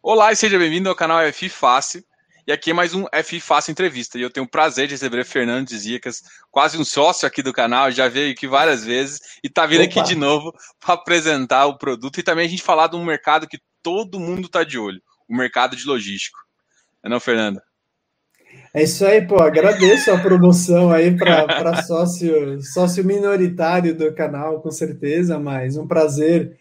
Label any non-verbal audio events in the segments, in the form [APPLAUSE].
Olá e seja bem-vindo ao canal FI Fácil. E aqui é mais um FI Fácil Entrevista. E eu tenho o prazer de receber Fernando Zicas, quase um sócio aqui do canal, já veio aqui várias vezes e está vindo Opa. aqui de novo para apresentar o produto e também a gente falar de um mercado que todo mundo está de olho, o mercado de logístico. Não, é não Fernando? É isso aí, pô. Agradeço a promoção aí para sócio, sócio minoritário do canal, com certeza, mas um prazer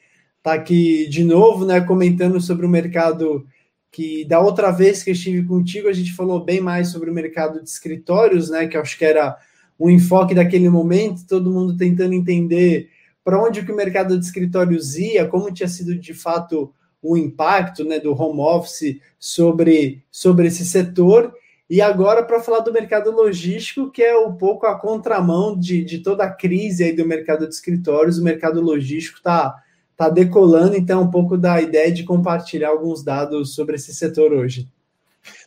tá aqui de novo, né, comentando sobre o mercado que da outra vez que estive contigo a gente falou bem mais sobre o mercado de escritórios, né, que acho que era o enfoque daquele momento, todo mundo tentando entender para onde que o mercado de escritórios ia, como tinha sido de fato o impacto, né, do home office sobre sobre esse setor. E agora para falar do mercado logístico, que é um pouco a contramão de, de toda a crise aí do mercado de escritórios, o mercado logístico está tá decolando, então um pouco da ideia de compartilhar alguns dados sobre esse setor hoje.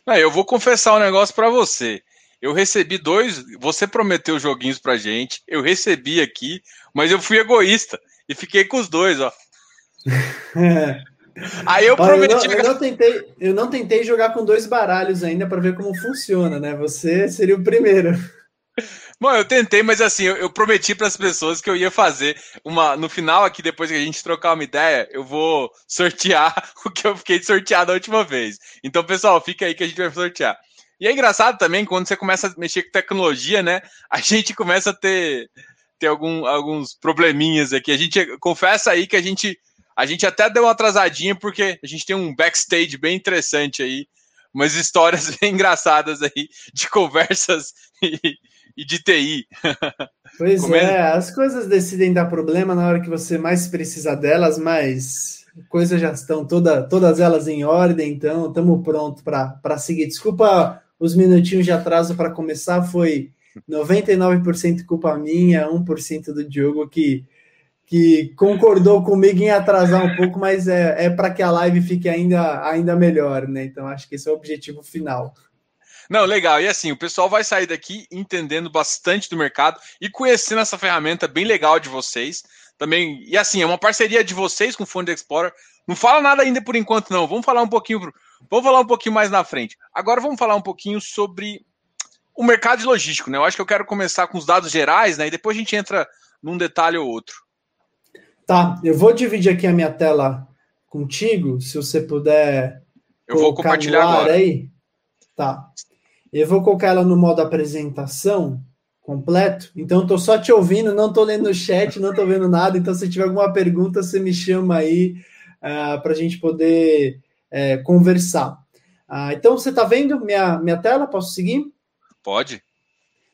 Não, eu vou confessar um negócio para você. Eu recebi dois, você prometeu joguinhos pra gente, eu recebi aqui, mas eu fui egoísta e fiquei com os dois, ó. [LAUGHS] Aí eu prometi. Eu não, eu não, tentei, eu não tentei jogar com dois baralhos ainda para ver como funciona, né? Você seria o primeiro. [LAUGHS] Bom, eu tentei, mas assim, eu, eu prometi para as pessoas que eu ia fazer uma. No final, aqui, depois que a gente trocar uma ideia, eu vou sortear [LAUGHS] o que eu fiquei sorteado a última vez. Então, pessoal, fica aí que a gente vai sortear. E é engraçado também, quando você começa a mexer com tecnologia, né? A [LAUGHS] gente começa a ter, ter algum, alguns probleminhas aqui. A gente confessa aí que a gente a gente até deu uma atrasadinha porque a gente tem um backstage bem interessante aí, umas histórias [LAUGHS] bem engraçadas aí de conversas e, e de TI. Pois Como é, as coisas decidem dar problema na hora que você mais precisa delas, mas coisas já estão toda, todas elas em ordem, então estamos prontos para seguir. Desculpa os minutinhos de atraso para começar, foi 99% culpa minha, 1% do Diogo que que concordou comigo em atrasar um pouco, mas é, é para que a live fique ainda, ainda melhor, né? Então acho que esse é o objetivo final. Não, legal. E assim, o pessoal vai sair daqui entendendo bastante do mercado e conhecendo essa ferramenta bem legal de vocês. Também, e assim, é uma parceria de vocês com o Fund Explorer. Não fala nada ainda por enquanto, não. Vamos falar um pouquinho, vamos falar um pouquinho mais na frente. Agora vamos falar um pouquinho sobre o mercado logístico, né? Eu acho que eu quero começar com os dados gerais, né? E depois a gente entra num detalhe ou outro. Tá, eu vou dividir aqui a minha tela contigo, se você puder. Eu vou compartilhar agora. Aí. Tá. Eu vou colocar ela no modo apresentação completo. Então, estou só te ouvindo, não estou lendo o chat, não estou vendo nada. Então, se tiver alguma pergunta, você me chama aí uh, ah, para a gente poder uh, conversar. Uh, então, você está vendo minha, minha tela? Posso seguir? Pode.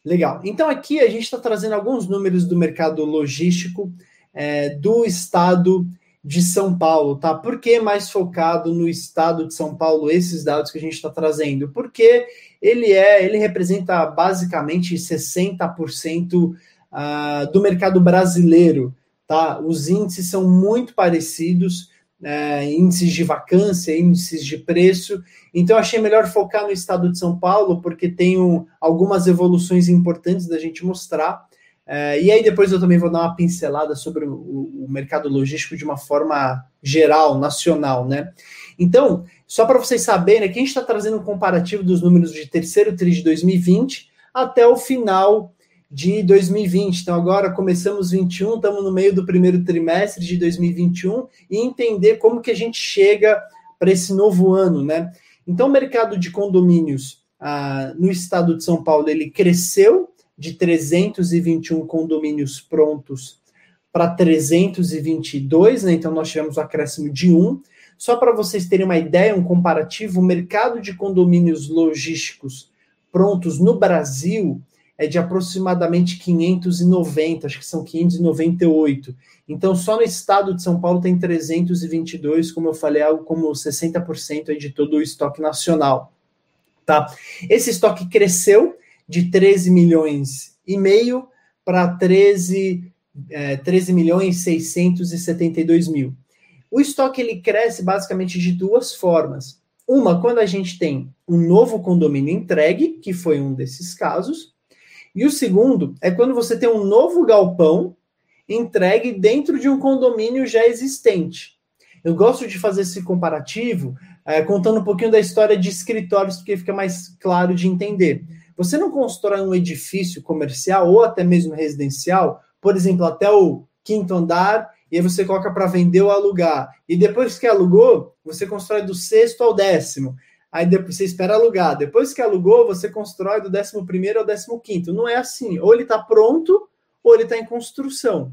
Legal. Então, aqui a gente está trazendo alguns números do mercado logístico é, do estado de São Paulo, tá? Por que mais focado no estado de São Paulo esses dados que a gente está trazendo? Porque ele é, ele representa basicamente 60% uh, ah, do mercado brasileiro, tá? Os índices são muito parecidos, é, índices de vacância, índices de preço. Então, achei melhor focar no estado de São Paulo, porque tem algumas evoluções importantes da gente mostrar. É, e aí depois eu também vou dar uma pincelada sobre o, o mercado logístico de uma forma geral, nacional, né? Então, só para vocês saberem, aqui a gente está trazendo um comparativo dos números de terceiro TRI de 2020 até o final de 2020. Então, agora começamos 21, estamos no meio do primeiro trimestre de 2021 e entender como que a gente chega para esse novo ano, né? Então, o mercado de condomínios ah, no estado de São Paulo ele cresceu de 321 condomínios prontos para 322, né? Então nós tivemos um acréscimo de um. Só para vocês terem uma ideia, um comparativo, o mercado de condomínios logísticos prontos no Brasil é de aproximadamente 590, acho que são 598. Então, só no estado de São Paulo tem 322, como eu falei, algo como 60% aí de todo o estoque nacional. Tá? Esse estoque cresceu de 13 milhões e meio para 13, é, 13 milhões 672 mil. O estoque ele cresce basicamente de duas formas. Uma, quando a gente tem um novo condomínio entregue, que foi um desses casos, e o segundo é quando você tem um novo galpão entregue dentro de um condomínio já existente. Eu gosto de fazer esse comparativo é, contando um pouquinho da história de escritórios, porque fica mais claro de entender. Você não constrói um edifício comercial ou até mesmo residencial, por exemplo, até o quinto andar, e aí você coloca para vender ou alugar. E depois que alugou, você constrói do sexto ao décimo. Aí depois você espera alugar. Depois que alugou, você constrói do décimo primeiro ao décimo quinto. Não é assim. Ou ele está pronto, ou ele está em construção.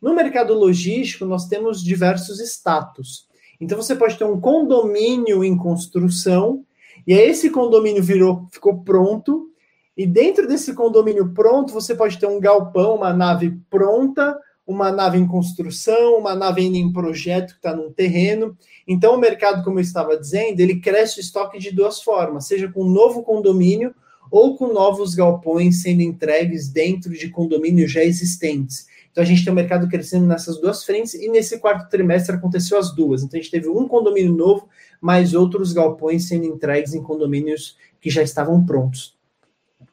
No mercado logístico, nós temos diversos status. Então você pode ter um condomínio em construção, e aí esse condomínio virou, ficou pronto, e dentro desse condomínio pronto, você pode ter um galpão, uma nave pronta, uma nave em construção, uma nave ainda em projeto que está num terreno. Então, o mercado, como eu estava dizendo, ele cresce o estoque de duas formas, seja com um novo condomínio ou com novos galpões sendo entregues dentro de condomínios já existentes. Então, a gente tem o mercado crescendo nessas duas frentes e nesse quarto trimestre aconteceu as duas. Então, a gente teve um condomínio novo, mais outros galpões sendo entregues em condomínios que já estavam prontos.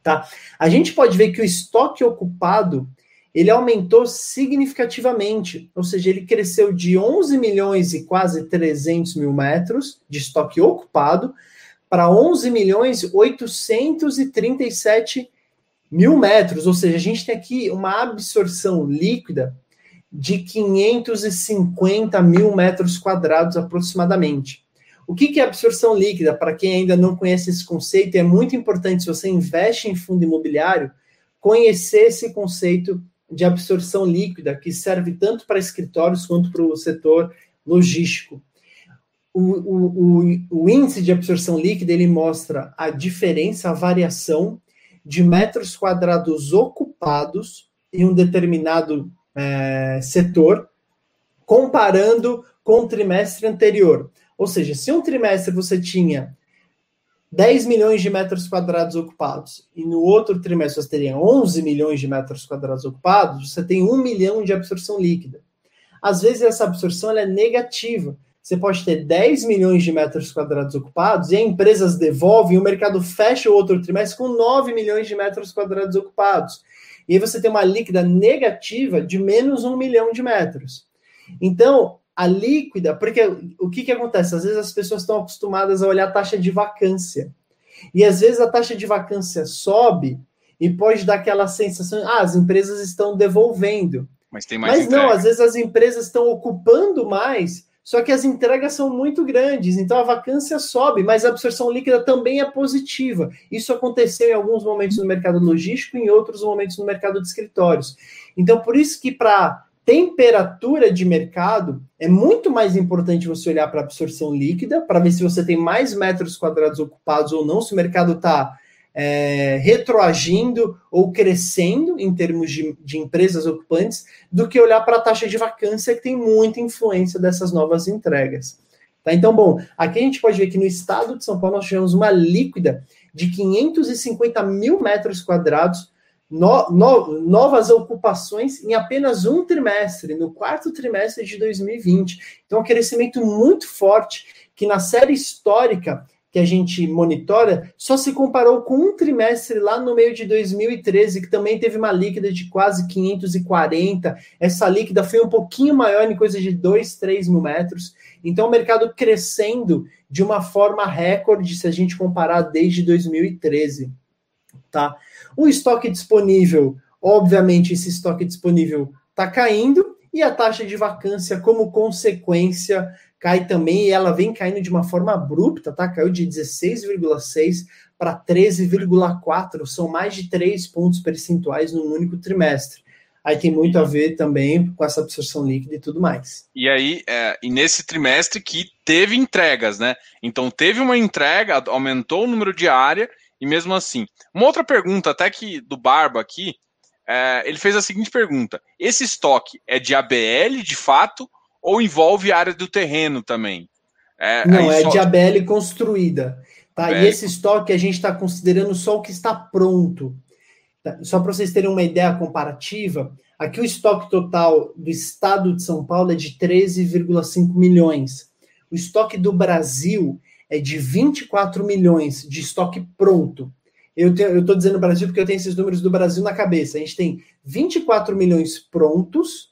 Tá? A gente pode ver que o estoque ocupado ele aumentou significativamente, ou seja, ele cresceu de 11 milhões e quase 300 mil metros de estoque ocupado para 11 milhões 837 mil metros, ou seja, a gente tem aqui uma absorção líquida de 550 mil metros quadrados aproximadamente. O que é absorção líquida? Para quem ainda não conhece esse conceito, é muito importante se você investe em fundo imobiliário, conhecer esse conceito de absorção líquida, que serve tanto para escritórios quanto para o setor logístico. O, o, o, o, índice de absorção líquida ele mostra a diferença, a variação de metros quadrados ocupados em um determinado é, setor, comparando com o trimestre anterior. Ou seja, se um trimestre você tinha 10 milhões de metros quadrados ocupados e no outro trimestre você teria 11 milhões de metros quadrados ocupados, você tem 1 milhão de absorção líquida. Às vezes essa absorção é negativa. Você pode ter 10 milhões de metros quadrados ocupados e as empresas devolvem, o mercado fecha o outro trimestre com 9 milhões de metros quadrados ocupados. E aí você tem uma líquida negativa de menos 1 milhão de metros. Então, a líquida, porque o que, que acontece? Às vezes as pessoas estão acostumadas a olhar a taxa de vacância. E às vezes a taxa de vacância sobe e pode dar aquela sensação, ah, as empresas estão devolvendo. Mas tem mais Mas entrega. não, às vezes as empresas estão ocupando mais, só que as entregas são muito grandes, então a vacância sobe, mas a absorção líquida também é positiva. Isso aconteceu em alguns momentos no mercado logístico, em outros momentos no mercado de escritórios. Então, por isso que para temperatura de mercado, é muito mais importante você olhar para a absorção líquida, para ver se você tem mais metros quadrados ocupados ou não, se o mercado está é, retroagindo ou crescendo em termos de, de empresas ocupantes, do que olhar para a taxa de vacância, que tem muita influência dessas novas entregas. Tá? Então, bom, aqui a gente pode ver que no estado de São Paulo nós tivemos uma líquida de 550 mil metros quadrados no, no, novas ocupações em apenas um trimestre, no quarto trimestre de 2020. Então, um crescimento muito forte, que na série histórica que a gente monitora, só se comparou com um trimestre lá no meio de 2013, que também teve uma líquida de quase 540. Essa líquida foi um pouquinho maior, em coisa de 2, 3 mil metros. Então, o mercado crescendo de uma forma recorde, se a gente comparar desde 2013. Tá? O estoque disponível, obviamente, esse estoque disponível está caindo e a taxa de vacância, como consequência, cai também e ela vem caindo de uma forma abrupta, tá? Caiu de 16,6 para 13,4, são mais de 3 pontos percentuais num único trimestre. Aí tem muito a ver também com essa absorção líquida e tudo mais. E aí, é, e nesse trimestre que teve entregas, né? Então teve uma entrega, aumentou o número de área e mesmo assim. Uma outra pergunta, até que do Barba aqui, é, ele fez a seguinte pergunta: esse estoque é de ABL de fato ou envolve área do terreno também? É, Não, é só... de ABL construída. Tá? ABL. E esse estoque a gente está considerando só o que está pronto. Tá? Só para vocês terem uma ideia comparativa, aqui o estoque total do estado de São Paulo é de 13,5 milhões. O estoque do Brasil é de 24 milhões de estoque pronto. Eu estou dizendo Brasil porque eu tenho esses números do Brasil na cabeça. A gente tem 24 milhões prontos,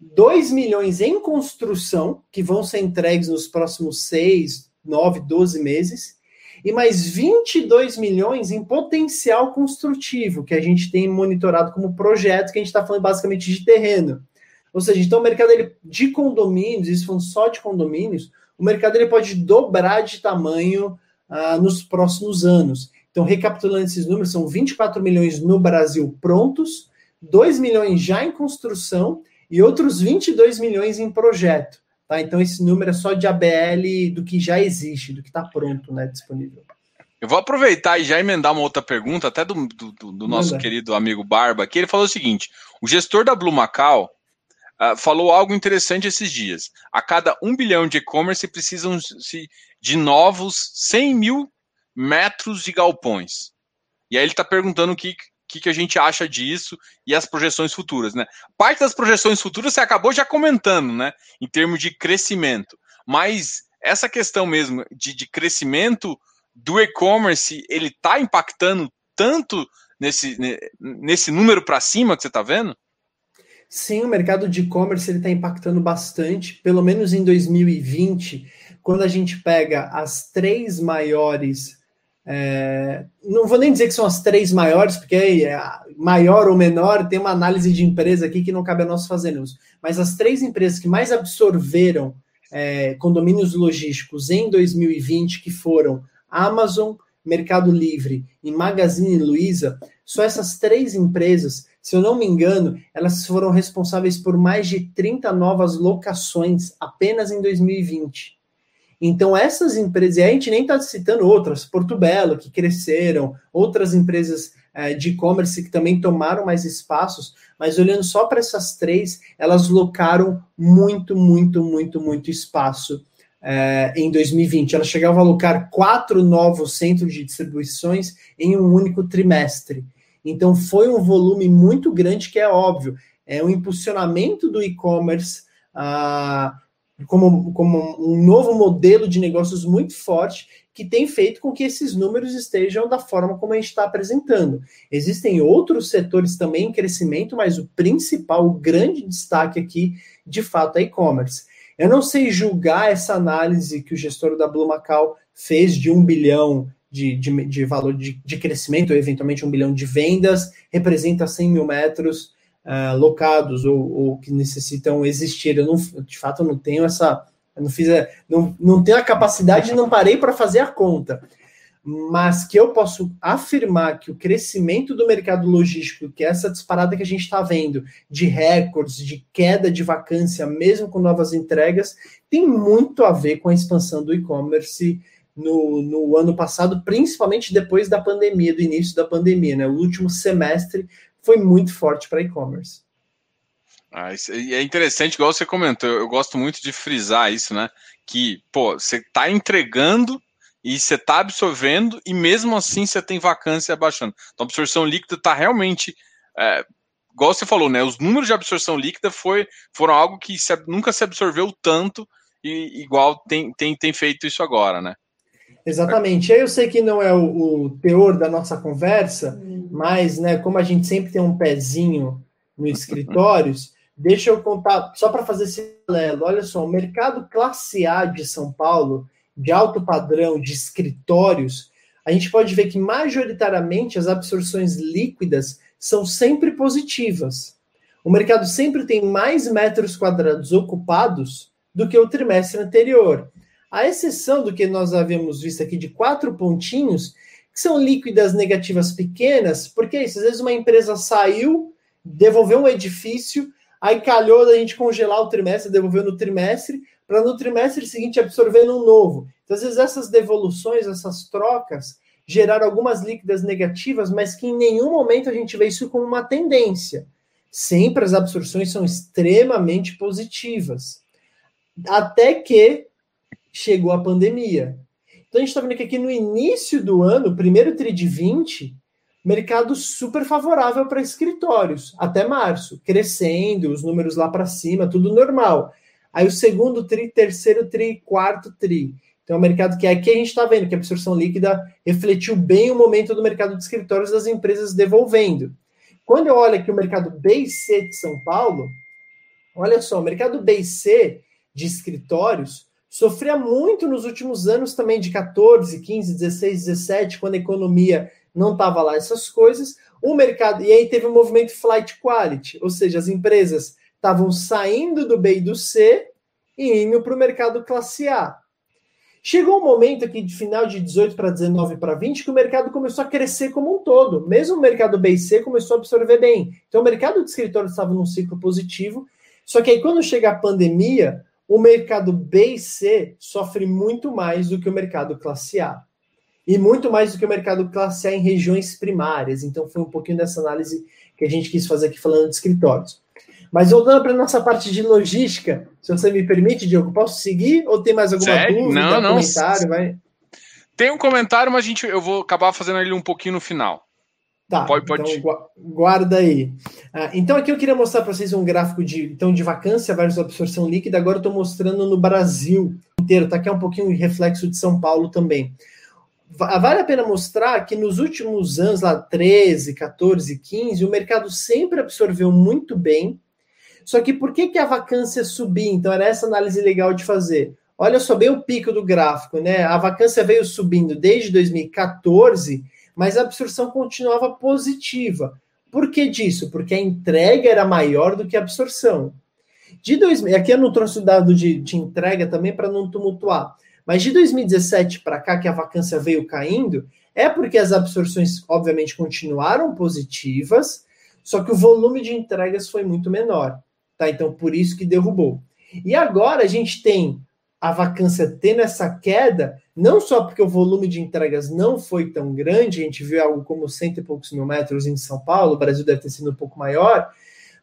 2 milhões em construção, que vão ser entregues nos próximos 6, 9, 12 meses, e mais 22 milhões em potencial construtivo, que a gente tem monitorado como projeto, que a gente está falando basicamente de terreno. Ou seja, então o mercado ele, de condomínios, isso falando só de condomínios, o mercado ele pode dobrar de tamanho ah, nos próximos anos. Então, recapitulando esses números, são 24 milhões no Brasil prontos, 2 milhões já em construção e outros 22 milhões em projeto. Tá? Então, esse número é só de ABL do que já existe, do que está pronto, né, disponível. Eu vou aproveitar e já emendar uma outra pergunta, até do, do, do nosso querido amigo Barba, que ele falou o seguinte: o gestor da Blue Macau uh, falou algo interessante esses dias. A cada um bilhão de e-commerce precisam de novos 100 mil metros de galpões. E aí ele está perguntando o que, que, que, a gente acha disso e as projeções futuras, né? Parte das projeções futuras você acabou já comentando, né? Em termos de crescimento. Mas essa questão mesmo de, de crescimento do e-commerce, ele está impactando tanto nesse, nesse número para cima que você está vendo? Sim, o mercado de e-commerce está impactando bastante, pelo menos em 2020, quando a gente pega as três maiores é, não vou nem dizer que são as três maiores, porque é, maior ou menor tem uma análise de empresa aqui que não cabe a nós fazermos. Mas as três empresas que mais absorveram é, condomínios logísticos em 2020, que foram Amazon, Mercado Livre e Magazine Luiza, só essas três empresas, se eu não me engano, elas foram responsáveis por mais de 30 novas locações apenas em 2020. Então, essas empresas, e a gente nem está citando outras, Porto Belo, que cresceram, outras empresas é, de e-commerce que também tomaram mais espaços, mas olhando só para essas três, elas locaram muito, muito, muito, muito espaço é, em 2020. Elas chegavam a alocar quatro novos centros de distribuições em um único trimestre. Então, foi um volume muito grande, que é óbvio, é um impulsionamento do e-commerce. Ah, como, como um novo modelo de negócios muito forte que tem feito com que esses números estejam da forma como a gente está apresentando. Existem outros setores também em crescimento, mas o principal, o grande destaque aqui, de fato, é e-commerce. Eu não sei julgar essa análise que o gestor da Blue Macau fez de um bilhão de, de, de valor de, de crescimento, eventualmente um bilhão de vendas, representa 100 mil metros uh, locados ou, ou, que necessitam existir. Eu não, de fato, não tenho essa, não fiz, a, não, não tenho a capacidade, não parei para fazer a conta. Mas que eu posso afirmar que o crescimento do mercado logístico, que é essa disparada que a gente está vendo de recordes, de queda de vacância, mesmo com novas entregas, tem muito a ver com a expansão do e-commerce no, no, ano passado, principalmente depois da pandemia, do início da pandemia, né? O último semestre foi muito forte para e-commerce. Ah, é interessante, igual você comentou, eu gosto muito de frisar isso, né? Que, pô, você está entregando e você está absorvendo, e mesmo assim você tem vacância abaixando. Então a absorção líquida está realmente. É, igual você falou, né? Os números de absorção líquida foi, foram algo que se, nunca se absorveu tanto, e igual tem, tem, tem feito isso agora, né? Exatamente. Eu sei que não é o, o teor da nossa conversa, mas, né, como a gente sempre tem um pezinho no escritórios, [LAUGHS] deixa eu contar, só para fazer esse paralelo. Olha só, o mercado classe A de São Paulo, de alto padrão, de escritórios, a gente pode ver que majoritariamente as absorções líquidas são sempre positivas. O mercado sempre tem mais metros quadrados ocupados do que o trimestre anterior. A exceção do que nós havíamos visto aqui de quatro pontinhos, que são líquidas negativas pequenas, porque é isso, às vezes uma empresa saiu, devolveu um edifício, aí calhou da gente congelar o trimestre, devolveu no trimestre, para no trimestre seguinte absorver um novo. Então, às vezes, essas devoluções, essas trocas, geraram algumas líquidas negativas, mas que em nenhum momento a gente vê isso como uma tendência. Sempre as absorções são extremamente positivas. Até que chegou a pandemia. Então a gente está vendo que aqui no início do ano, primeiro TRI de 20, mercado super favorável para escritórios, até março, crescendo, os números lá para cima, tudo normal. Aí o segundo TRI, terceiro TRI, quarto TRI. Então é um mercado que aqui a gente está vendo que a absorção líquida refletiu bem o momento do mercado de escritórios das empresas devolvendo. Quando eu olho aqui o mercado B e C de São Paulo, Olha só, o mercado B e C de escritórios sofria muito nos últimos anos também, de 14, 15, 16, 17, quando a economia não estava lá, essas coisas. O mercado. E aí teve o um movimento flight quality, ou seja, as empresas estavam saindo do B e do C e indo para o mercado classe A. Chegou um momento aqui de final de 18 para 19 para 20 que o mercado começou a crescer como um todo. Mesmo o mercado B e C começou a absorver bem. Então o mercado de escritório estava num ciclo positivo. Só que aí quando chega a pandemia, o mercado B e C sofre muito mais do que o mercado classe A. E muito mais do que o mercado classe A em regiões primárias. Então foi um pouquinho dessa análise que a gente quis fazer aqui falando de escritórios. Mas voltando para a nossa parte de logística, se você me permite, Diogo, posso seguir ou tem mais alguma Sério? dúvida, não, não. comentário? Vai? Tem um comentário, mas a gente, eu vou acabar fazendo ele um pouquinho no final. Tá, pode, pode. então guarda aí. Ah, então aqui eu queria mostrar para vocês um gráfico de, então, de vacância versus absorção líquida. Agora eu estou mostrando no Brasil inteiro, tá? Aqui é um pouquinho reflexo de São Paulo também. Vale a pena mostrar que nos últimos anos, lá 13, 14, 15, o mercado sempre absorveu muito bem só que por que, que a vacância subia? Então, era essa análise legal de fazer. Olha só bem o pico do gráfico, né? A vacância veio subindo desde 2014, mas a absorção continuava positiva. Por que disso? Porque a entrega era maior do que a absorção. De 2000, aqui eu não trouxe o dado de, de entrega também para não tumultuar, mas de 2017 para cá, que a vacância veio caindo, é porque as absorções, obviamente, continuaram positivas, só que o volume de entregas foi muito menor. Tá? Então, por isso que derrubou. E agora a gente tem a vacância tendo essa queda, não só porque o volume de entregas não foi tão grande, a gente viu algo como cento e poucos mil metros em São Paulo, o Brasil deve ter sido um pouco maior,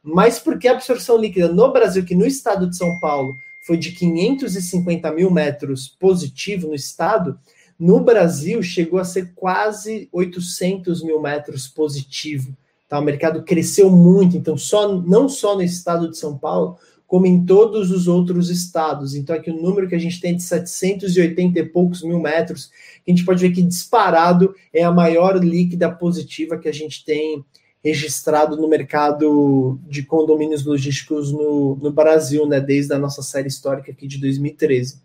mas porque a absorção líquida no Brasil, que no estado de São Paulo foi de 550 mil metros positivo no estado, no Brasil chegou a ser quase 800 mil metros positivo. Tá? O mercado cresceu muito, então só não só no estado de São Paulo, como em todos os outros estados. Então aqui o número que a gente tem é de 780 e poucos mil metros, a gente pode ver que disparado é a maior líquida positiva que a gente tem registrado no mercado de condomínios logísticos no, no Brasil, né, desde a nossa série histórica aqui de 2013.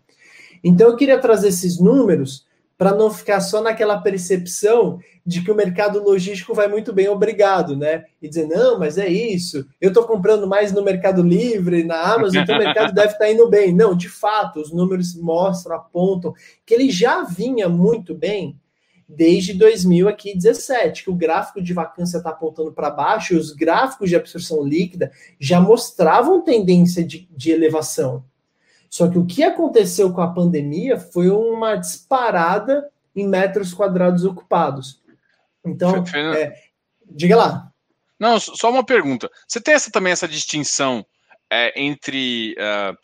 Então eu queria trazer esses números para não ficar só naquela percepção de que o mercado logístico vai muito bem, obrigado, né? E dizer, não, mas é isso, eu estou comprando mais no Mercado Livre, na Amazon, então o mercado deve estar tá indo bem. Não, de fato, os números mostram, apontam que ele já vinha muito bem desde 2017, que o gráfico de vacância está apontando para baixo e os gráficos de absorção líquida já mostravam tendência de, de elevação. Só que o que aconteceu com a pandemia foi uma disparada em metros quadrados ocupados. Então, é, diga lá. Não, só uma pergunta. Você tem essa, também essa distinção é, entre uh,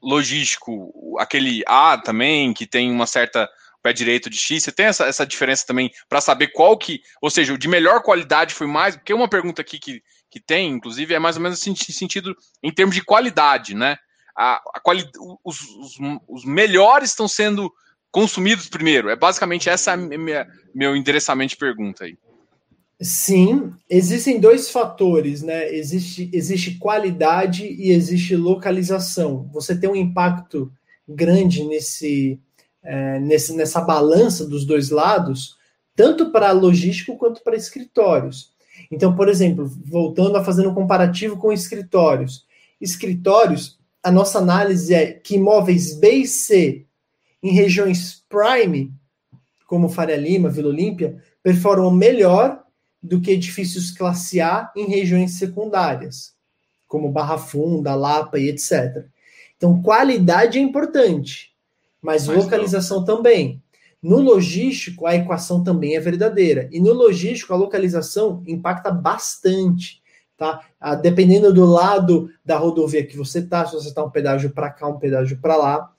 logístico, aquele A também, que tem uma certa pé direito de X, você tem essa, essa diferença também para saber qual que, ou seja, o de melhor qualidade foi mais, porque uma pergunta aqui que, que tem, inclusive, é mais ou menos sentido em termos de qualidade, né? A, a quali, os, os, os, melhores estão sendo consumidos primeiro. É basicamente essa minha, meu endereçamento de pergunta aí. Sim, existem dois fatores, né? Existe, existe qualidade e existe localização. Você tem um impacto grande nesse, é, nesse nessa balança dos dois lados, tanto para logístico quanto para escritórios. Então, por exemplo, voltando a fazer um comparativo com escritórios. Escritórios, a nossa análise é que imóveis B e C em regiões prime, como Faria Lima, Vila Olímpia, performam melhor do que edifícios classe A em regiões secundárias, como Barra Funda, Lapa e etc. Então, qualidade é importante, mas, mas localização não. também. No logístico, a equação também é verdadeira. E no logístico, a localização impacta bastante tá? Ah, dependendo do lado da rodovia que você tá, se você está um pedágio para cá, um pedágio para lá.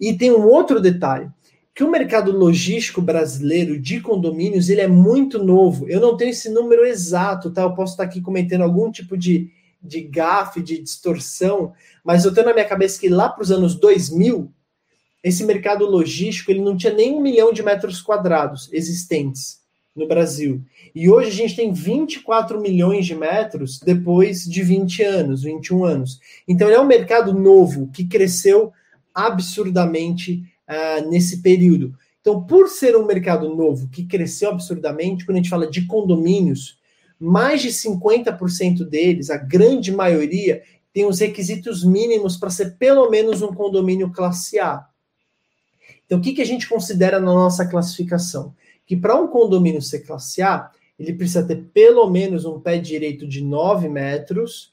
E tem um outro detalhe, que o mercado logístico brasileiro de condomínios, ele é muito novo. Eu não tenho esse número exato, tá? Eu posso estar aqui cometendo algum tipo de, de gafe, de distorção, mas eu tenho na minha cabeça que lá para os anos 2000, esse mercado logístico, ele não tinha nem um milhão de metros quadrados existentes. No Brasil. E hoje a gente tem 24 milhões de metros depois de 20 anos, 21 anos. Então ele é um mercado novo que cresceu absurdamente uh, nesse período. Então, por ser um mercado novo que cresceu absurdamente, quando a gente fala de condomínios, mais de 50% deles, a grande maioria, tem os requisitos mínimos para ser pelo menos um condomínio classe A. Então, o que, que a gente considera na nossa classificação? Que para um condomínio ser classe A, ele precisa ter pelo menos um pé direito de 9 metros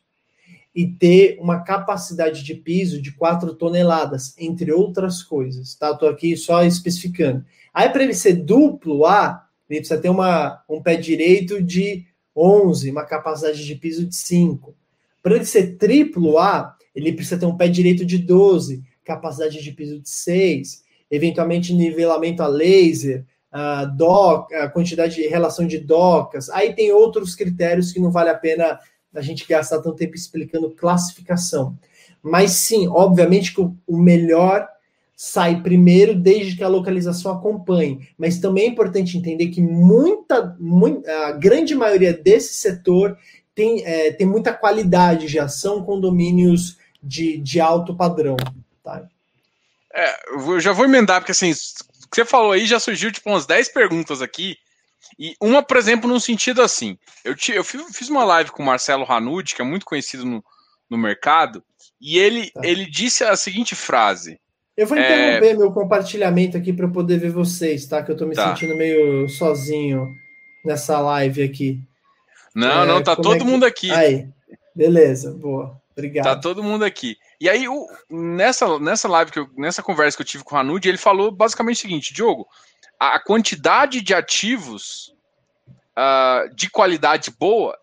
e ter uma capacidade de piso de 4 toneladas, entre outras coisas. Tá? Estou aqui só especificando. Aí, para ele ser duplo A, ele precisa ter uma, um pé direito de 11, uma capacidade de piso de 5. Para ele ser triplo A, ele precisa ter um pé direito de 12, capacidade de piso de 6, eventualmente nivelamento a laser, a, doc, a quantidade de relação de docas. Aí tem outros critérios que não vale a pena a gente gastar tanto tempo explicando classificação. Mas sim, obviamente que o melhor sai primeiro desde que a localização acompanhe. Mas também é importante entender que muita, muita a grande maioria desse setor tem, é, tem muita qualidade, já são condomínios de, de alto padrão. Tá? É, eu já vou emendar, porque assim, que você falou aí já surgiu tipo umas 10 perguntas aqui. E uma, por exemplo, num sentido assim. Eu, te, eu fiz uma live com o Marcelo Ranucci, que é muito conhecido no, no mercado, e ele, tá. ele disse a seguinte frase. Eu vou interromper é... meu compartilhamento aqui para poder ver vocês, tá? Que eu tô me tá. sentindo meio sozinho nessa live aqui. Não, é, não, tá todo é que... mundo aqui. Aí, beleza, boa. Obrigado. Tá todo mundo aqui. E aí, o, nessa, nessa live, que eu, nessa conversa que eu tive com o Hanud, ele falou basicamente o seguinte: Diogo, a, quantidade de ativos uh, de qualidade boa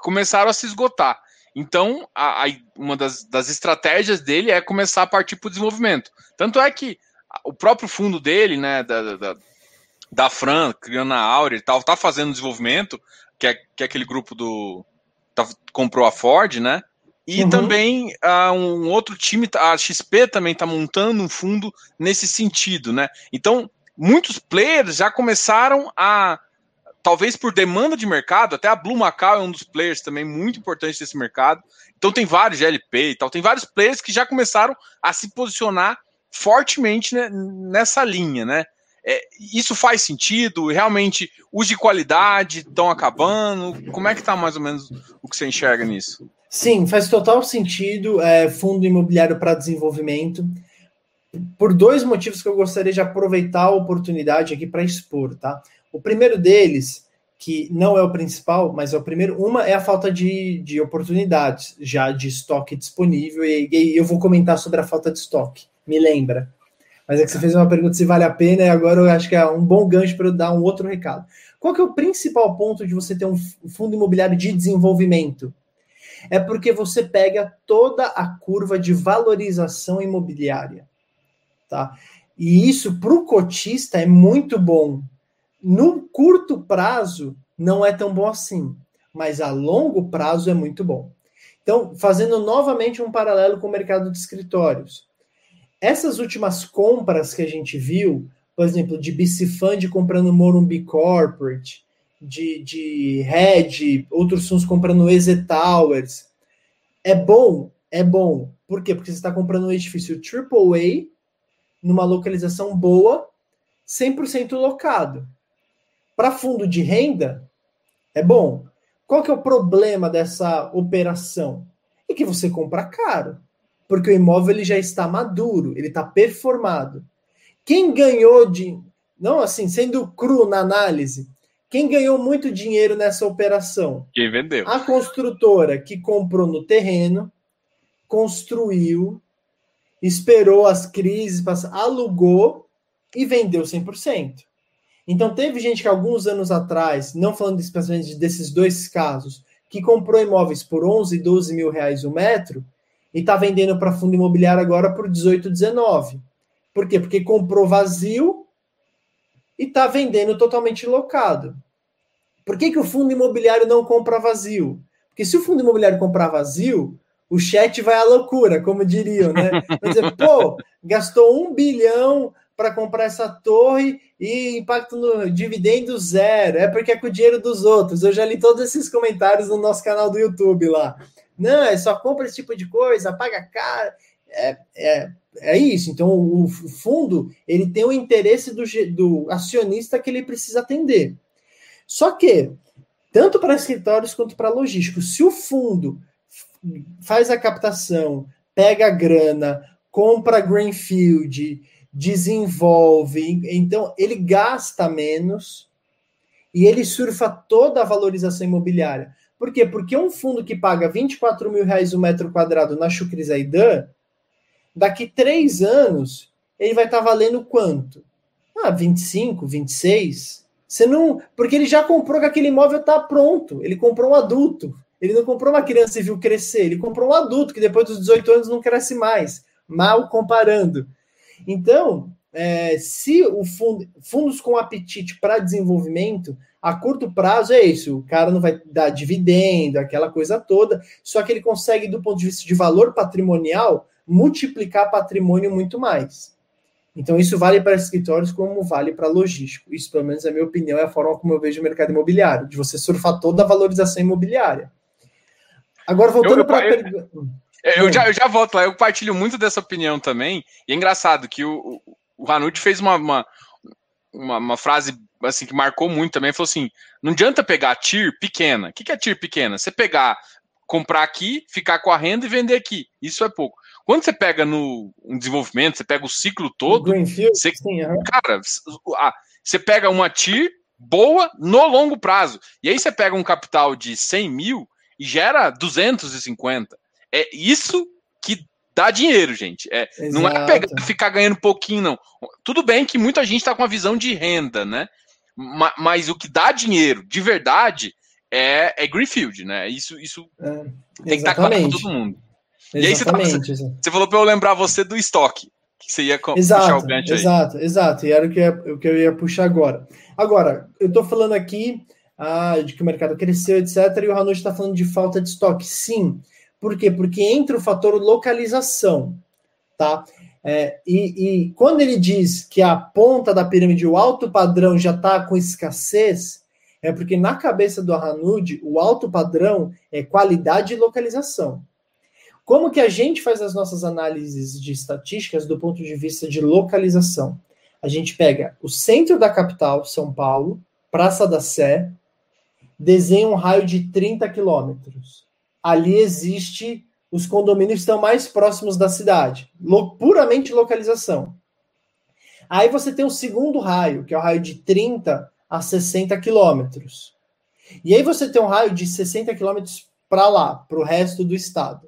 começaram a se esgotar. Então, a, a, uma das, das, estratégias dele é começar a partir para o desenvolvimento. Tanto é que o próprio fundo dele, né, da, da, da Fran, criando a Áurea e tal, tá fazendo desenvolvimento, que é, que é aquele grupo do. Tá, comprou a Ford, né? E uhum. também uh, um outro time, a XP também está montando um fundo nesse sentido, né? Então, muitos players já começaram a, talvez por demanda de mercado, até a Blue Macau é um dos players também muito importantes desse mercado. Então tem vários GLP e tal, tem vários players que já começaram a se posicionar fortemente né, nessa linha, né? É, isso faz sentido? Realmente os de qualidade estão acabando? Como é que está mais ou menos o que você enxerga nisso? Sim, faz total sentido. É, fundo imobiliário para desenvolvimento. Por dois motivos que eu gostaria de aproveitar a oportunidade aqui para expor, tá? O primeiro deles, que não é o principal, mas é o primeiro, uma é a falta de, de oportunidades já de estoque disponível, e, e eu vou comentar sobre a falta de estoque. Me lembra. Mas é que você fez uma pergunta se vale a pena, e agora eu acho que é um bom gancho para eu dar um outro recado. Qual que é o principal ponto de você ter um fundo imobiliário de desenvolvimento? É porque você pega toda a curva de valorização imobiliária. Tá? E isso para o cotista é muito bom. No curto prazo, não é tão bom assim, mas a longo prazo é muito bom. Então, fazendo novamente um paralelo com o mercado de escritórios. Essas últimas compras que a gente viu, por exemplo, de BC Fund comprando Morumbi Corporate, de, de Red, outros fundos comprando EZ Towers. É bom? É bom. Por quê? Porque você está comprando um edifício AAA numa localização boa, 100% locado. Para fundo de renda, é bom. Qual que é o problema dessa operação? É que você compra caro, porque o imóvel ele já está maduro, ele está performado. Quem ganhou de, não assim, sendo cru na análise, quem ganhou muito dinheiro nessa operação? Quem vendeu? A construtora que comprou no terreno, construiu, esperou as crises, alugou e vendeu 100%. Então, teve gente que alguns anos atrás, não falando especialmente desses dois casos, que comprou imóveis por 11, 12 mil reais o metro e está vendendo para fundo imobiliário agora por 18, 19. Por quê? Porque comprou vazio e está vendendo totalmente locado. Por que, que o fundo imobiliário não compra vazio? Porque se o fundo imobiliário comprar vazio, o chat vai à loucura, como diriam, né? Vai dizer, pô, gastou um bilhão para comprar essa torre e impacto no dividendo zero. É porque é com o dinheiro dos outros. Eu já li todos esses comentários no nosso canal do YouTube lá. Não, é só compra esse tipo de coisa, paga caro. É, é, é isso. Então, o, fundo ele tem o interesse do, do acionista que ele precisa atender. Só que, tanto para escritórios quanto para logísticos, se o fundo faz a captação, pega a grana, compra Greenfield, desenvolve, então ele gasta menos e ele surfa toda a valorização imobiliária. Por quê? Porque um fundo que paga 24 mil reais o um metro quadrado na Chucri Zaidan, daqui três anos, ele vai estar tá valendo quanto? Ah, 25, 26. Você não. Porque ele já comprou que aquele imóvel está pronto. Ele comprou um adulto. Ele não comprou uma criança e viu crescer. Ele comprou um adulto que depois dos 18 anos não cresce mais. Mal comparando. Então, é, se o fundo, fundos com apetite para desenvolvimento, a curto prazo é isso, o cara não vai dar dividendo, aquela coisa toda, só que ele consegue, do ponto de vista de valor patrimonial, multiplicar patrimônio muito mais. Então, isso vale para escritórios como vale para logístico. Isso, pelo menos, é a minha opinião, é a forma como eu vejo o mercado imobiliário, de você surfar toda a valorização imobiliária. Agora, voltando para a pergunta. Eu já, eu já volto lá, eu partilho muito dessa opinião também. E é engraçado que o, o Hanuti fez uma, uma, uma, uma, frase assim que marcou muito também. Falou assim: não adianta pegar TIR pequena. O que, que é TIR pequena? Você pegar, comprar aqui, ficar com a renda e vender aqui. Isso é pouco. Quando você pega no um desenvolvimento, você pega o ciclo todo. Greenfield, você, sim, uhum. Cara, você pega uma TIR boa no longo prazo. E aí você pega um capital de 100 mil e gera 250. É isso que dá dinheiro, gente. É, não é pegar, ficar ganhando pouquinho, não. Tudo bem que muita gente está com a visão de renda, né? Mas, mas, o que dá dinheiro de verdade é, é Greenfield, né? Isso, isso é, tem que estar tá claro para todo mundo. Exatamente. E aí você, tá, você falou para eu lembrar você do estoque. Que você ia exato, puxar o gancho aí. Exato, exato. E era o que, eu, o que eu ia puxar agora. Agora, eu estou falando aqui ah, de que o mercado cresceu, etc. E o Hanush está falando de falta de estoque. Sim. Por quê? Porque entra o fator localização, tá? É, e, e, quando ele diz que a ponta da pirâmide, o alto padrão, já está com escassez, é porque na cabeça do Hanud, o alto padrão é qualidade e localização. Como que a gente faz as nossas análises de estatísticas do ponto de vista de localização? A gente pega o centro da capital, São Paulo, Praça da Sé, desenha um raio de 30 quilômetros. Ali existe os condomínios estão mais próximos da cidade, puramente localização. Aí você tem o segundo raio, que é o raio de 30 a 60 quilômetros. E aí você tem um raio de 60 quilômetros para lá, para o resto do estado.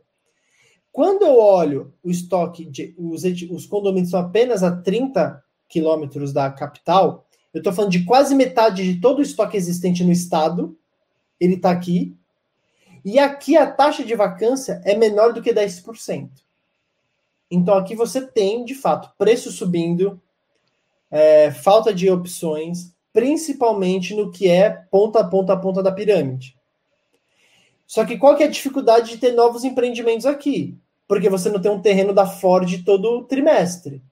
Quando eu olho o estoque de os, os condomínios são apenas a 30 quilômetros da capital, eu estou falando de quase metade de todo o estoque existente no estado, ele está aqui. E aqui a taxa de vacância é menor do que 10%. Então aqui você tem, de fato, preço subindo, é, falta de opções, principalmente no que é ponta a ponta a ponta da pirâmide. Só que qual que é a dificuldade de ter novos empreendimentos aqui? Porque você não tem um terreno da Ford todo trimestre.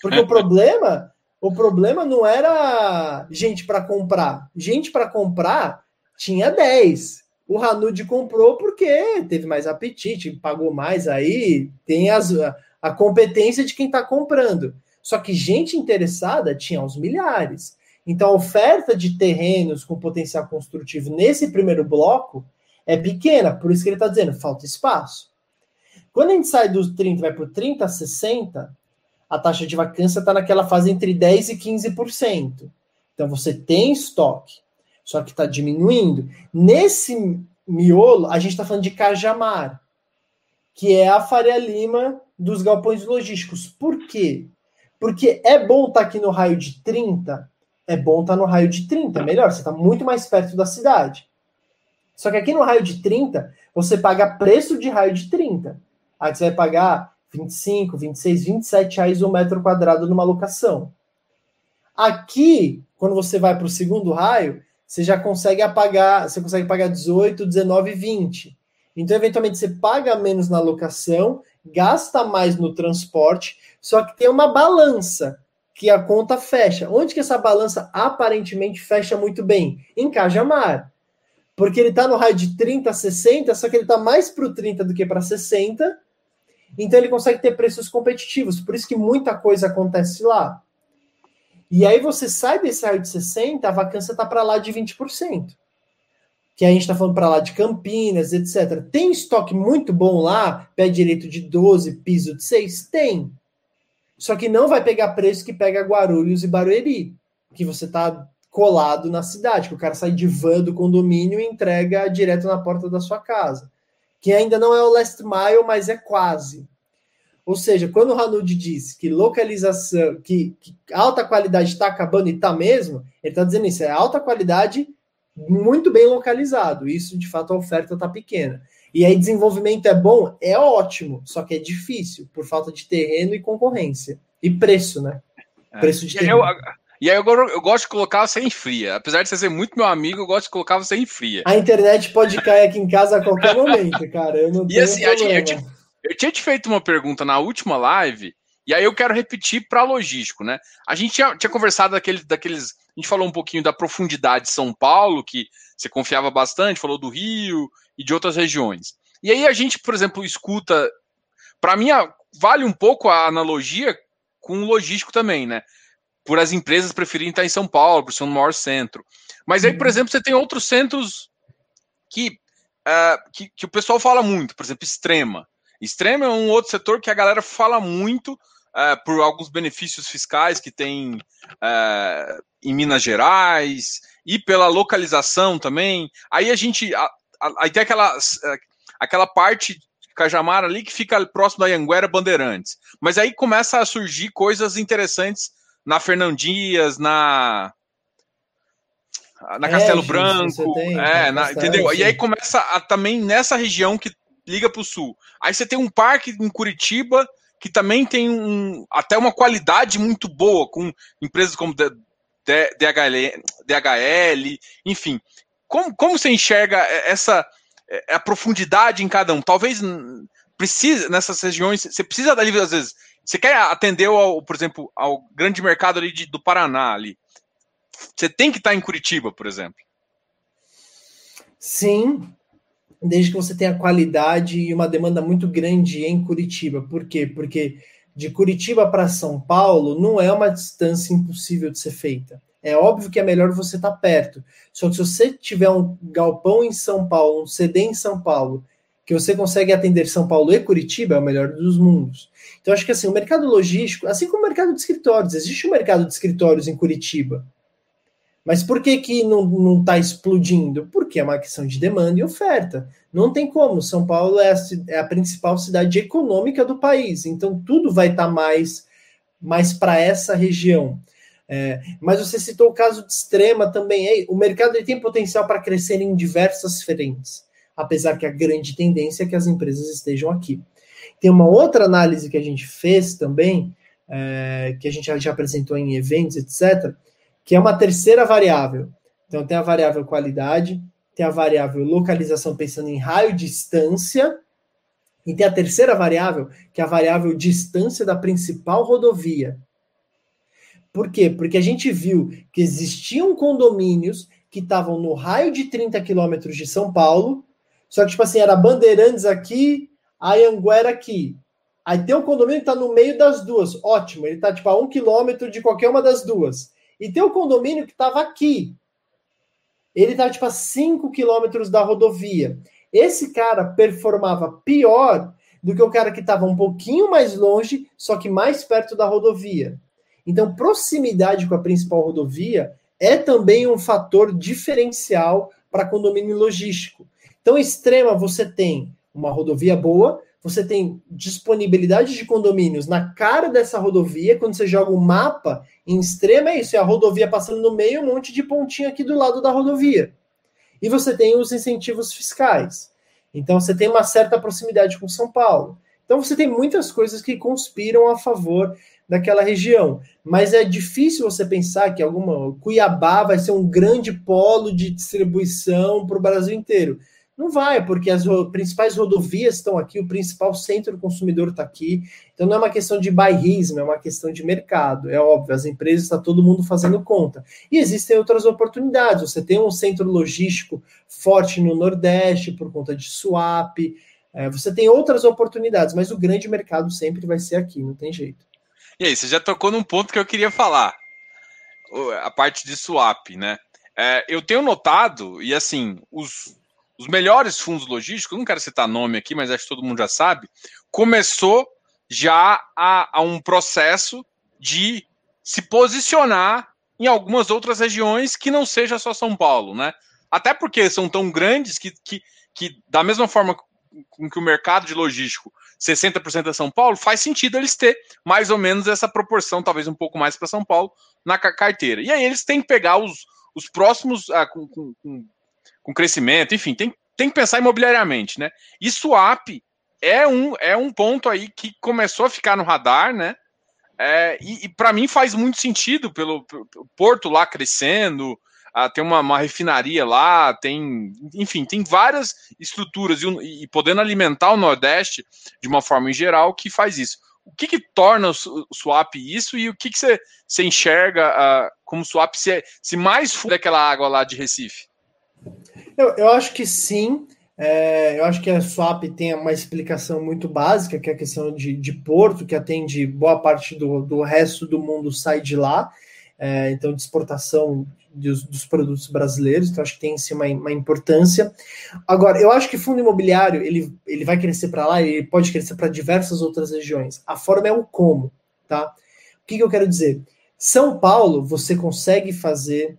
Porque o [LAUGHS] problema, o problema não era gente para comprar. Gente para comprar tinha 10. O Hanud comprou porque teve mais apetite, pagou mais aí, tem as, a competência de quem está comprando. Só que gente interessada tinha uns milhares. Então a oferta de terrenos com potencial construtivo nesse primeiro bloco é pequena, por isso que ele está dizendo, falta espaço. Quando a gente sai dos 30 vai para o 30 a 60, a taxa de vacância está naquela fase entre 10% e 15%. Então você tem estoque só que está diminuindo. Nesse miolo, a gente está falando de Cajamar, que é a Faria Lima dos galpões logísticos. Por quê? Porque é bom estar tá aqui no raio de 30, é bom estar tá no raio de 30, é melhor, você está muito mais perto da cidade. Só que aqui no raio de 30, você paga preço de raio de 30. Aí você vai pagar 25, 26, 27 reais o um metro quadrado numa locação. Aqui, quando você vai para o segundo raio, você já consegue apagar, você consegue pagar 18, 19, 20. Então, eventualmente, você paga menos na locação, gasta mais no transporte, só que tem uma balança. que a conta fecha. Onde que essa balança aparentemente fecha muito bem? Em Cajamar. Porque ele está no raio de 30 a 60, só que ele está mais para o 30 do que para 60. Então ele consegue ter preços competitivos. Por isso que muita coisa acontece lá. E aí você sai desse raio de 60, a vacância está para lá de 20%. Que a gente está falando para lá de Campinas, etc. Tem estoque muito bom lá, pé direito de 12, piso de 6? Tem. Só que não vai pegar preço que pega Guarulhos e Barueri, que você está colado na cidade, que o cara sai de van do condomínio e entrega direto na porta da sua casa. Que ainda não é o last mile, mas é quase. Ou seja, quando o Hanud diz que localização, que, que alta qualidade está acabando e está mesmo, ele está dizendo isso, é alta qualidade muito bem localizado. Isso, de fato, a oferta está pequena. E aí, desenvolvimento é bom? É ótimo, só que é difícil, por falta de terreno e concorrência. E preço, né? É. Preço de terreno. Eu, e aí eu, eu, gosto de colocar você em fria. Apesar de você ser muito meu amigo, eu gosto de colocar você em fria. A internet pode cair aqui em casa a qualquer [LAUGHS] momento, cara. Eu não e assim, eu, tinha, eu tinha te feito uma pergunta na última live, e aí eu quero repetir para logístico, né? A gente tinha, tinha conversado daquele, daqueles. A gente falou um pouquinho da profundidade de São Paulo, que você confiava bastante, falou do Rio e de outras regiões. E aí a gente, por exemplo, escuta. Para mim, vale um pouco a analogia com o logístico também, né? Por as empresas preferirem estar em São Paulo, por ser um maior centro. Mas aí, por uhum. exemplo, você tem outros centros que, uh, que, que o pessoal fala muito, por exemplo, Extrema. Extremo é um outro setor que a galera fala muito é, por alguns benefícios fiscais que tem é, em Minas Gerais e pela localização também. Aí a gente. A, a, aí tem aquela, aquela parte de Cajamar ali que fica próximo da Anguera Bandeirantes. Mas aí começa a surgir coisas interessantes na Fernandias, na na Castelo é, Branco, tem, é, na, entendeu? E aí começa a, também nessa região que liga para o sul. Aí você tem um parque em Curitiba que também tem um, até uma qualidade muito boa, com empresas como DHL, DHL enfim. Como, como você enxerga essa a profundidade em cada um? Talvez precisa nessas regiões, você precisa dali às vezes. Você quer atender ao, por exemplo, ao grande mercado ali de, do Paraná ali. Você tem que estar em Curitiba, por exemplo. Sim, desde que você tenha qualidade e uma demanda muito grande em Curitiba. Por quê? Porque de Curitiba para São Paulo não é uma distância impossível de ser feita. É óbvio que é melhor você estar tá perto. Só que se você tiver um galpão em São Paulo, um CD em São Paulo, que você consegue atender São Paulo e Curitiba, é o melhor dos mundos. Então, acho que assim, o mercado logístico, assim como o mercado de escritórios, existe um mercado de escritórios em Curitiba. Mas por que, que não está explodindo? Porque é uma questão de demanda e oferta. Não tem como. São Paulo é a, é a principal cidade econômica do país, então tudo vai estar tá mais, mais para essa região. É, mas você citou o caso de extrema também. o mercado tem potencial para crescer em diversas frentes, apesar que a grande tendência é que as empresas estejam aqui. Tem uma outra análise que a gente fez também, é, que a gente já apresentou em eventos, etc., que é uma terceira variável. Então, tem a variável qualidade, tem a variável localização, pensando em raio distância, e tem a terceira variável, que é a variável distância da principal rodovia. Por quê? Porque a gente viu que existiam condomínios que estavam no raio de 30 quilômetros de São Paulo, só que, tipo assim, era Bandeirantes aqui, Anhanguera aqui. Aí tem um condomínio que está no meio das duas. Ótimo, ele está tipo, a um quilômetro de qualquer uma das duas. E tem o condomínio que estava aqui. Ele estava tipo a 5 quilômetros da rodovia. Esse cara performava pior do que o cara que estava um pouquinho mais longe, só que mais perto da rodovia. Então, proximidade com a principal rodovia é também um fator diferencial para condomínio logístico. Então, extrema, você tem uma rodovia boa, você tem disponibilidade de condomínios na cara dessa rodovia. Quando você joga o mapa em extrema, é isso: é a rodovia passando no meio, um monte de pontinho aqui do lado da rodovia. E você tem os incentivos fiscais. Então você tem uma certa proximidade com São Paulo. Então você tem muitas coisas que conspiram a favor daquela região. Mas é difícil você pensar que alguma Cuiabá vai ser um grande polo de distribuição para o Brasil inteiro. Não vai, porque as principais rodovias estão aqui, o principal centro consumidor está aqui. Então não é uma questão de bairrismo, é uma questão de mercado. É óbvio, as empresas está todo mundo fazendo conta. E existem outras oportunidades. Você tem um centro logístico forte no Nordeste por conta de swap. É, você tem outras oportunidades, mas o grande mercado sempre vai ser aqui, não tem jeito. E aí, você já tocou num ponto que eu queria falar. A parte de swap, né? É, eu tenho notado, e assim, os, os melhores fundos logísticos, não quero citar nome aqui, mas acho que todo mundo já sabe, começou já a, a um processo de se posicionar em algumas outras regiões que não seja só São Paulo, né? Até porque são tão grandes que, que, que da mesma forma com que o mercado de logístico 60% é São Paulo, faz sentido eles ter mais ou menos essa proporção, talvez um pouco mais para São Paulo, na carteira. E aí eles têm que pegar os, os próximos ah, com, com, com com crescimento, enfim, tem, tem que pensar imobiliariamente, né? E swap é um, é um ponto aí que começou a ficar no radar, né? É, e, e para mim faz muito sentido pelo, pelo porto lá crescendo, ah, tem uma, uma, refinaria lá, tem, enfim, tem várias estruturas e, e, podendo alimentar o Nordeste de uma forma em geral que faz isso. O que, que torna o swap isso e o que, que você, você enxerga como swap se, se mais for daquela água lá de Recife? Eu, eu acho que sim. É, eu acho que a Swap tem uma explicação muito básica, que é a questão de, de porto, que atende boa parte do, do resto do mundo sai de lá, é, então de exportação dos, dos, produtos brasileiros, então acho que tem sim uma, uma importância. Agora, eu acho que fundo imobiliário ele, ele vai crescer para lá, ele pode crescer para diversas outras regiões. A forma é o como, tá? O que, que eu quero dizer? São Paulo, você consegue fazer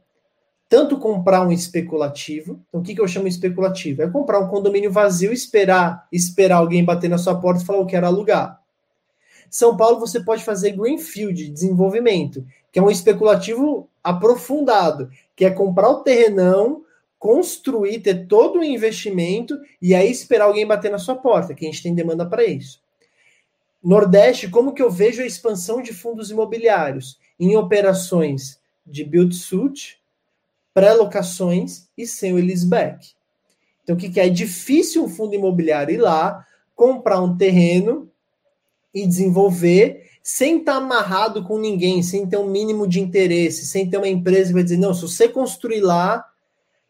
tanto comprar um especulativo. Então, o que, que eu chamo especulativo? É comprar um condomínio vazio, esperar, esperar alguém bater na sua porta e falar eu quero alugar. São Paulo você pode fazer greenfield, desenvolvimento, que é um especulativo aprofundado, que é comprar o terrenão, construir, ter todo o investimento e aí esperar alguém bater na sua porta, que a gente tem demanda para isso. Nordeste, como que eu vejo a expansão de fundos imobiliários em operações de build-suit, pré-locações e sem o leaseback. Então, o que, que é? É difícil um fundo imobiliário ir lá, comprar um terreno e desenvolver sem estar tá amarrado com ninguém, sem ter um mínimo de interesse, sem ter uma empresa que vai dizer, não, se você construir lá,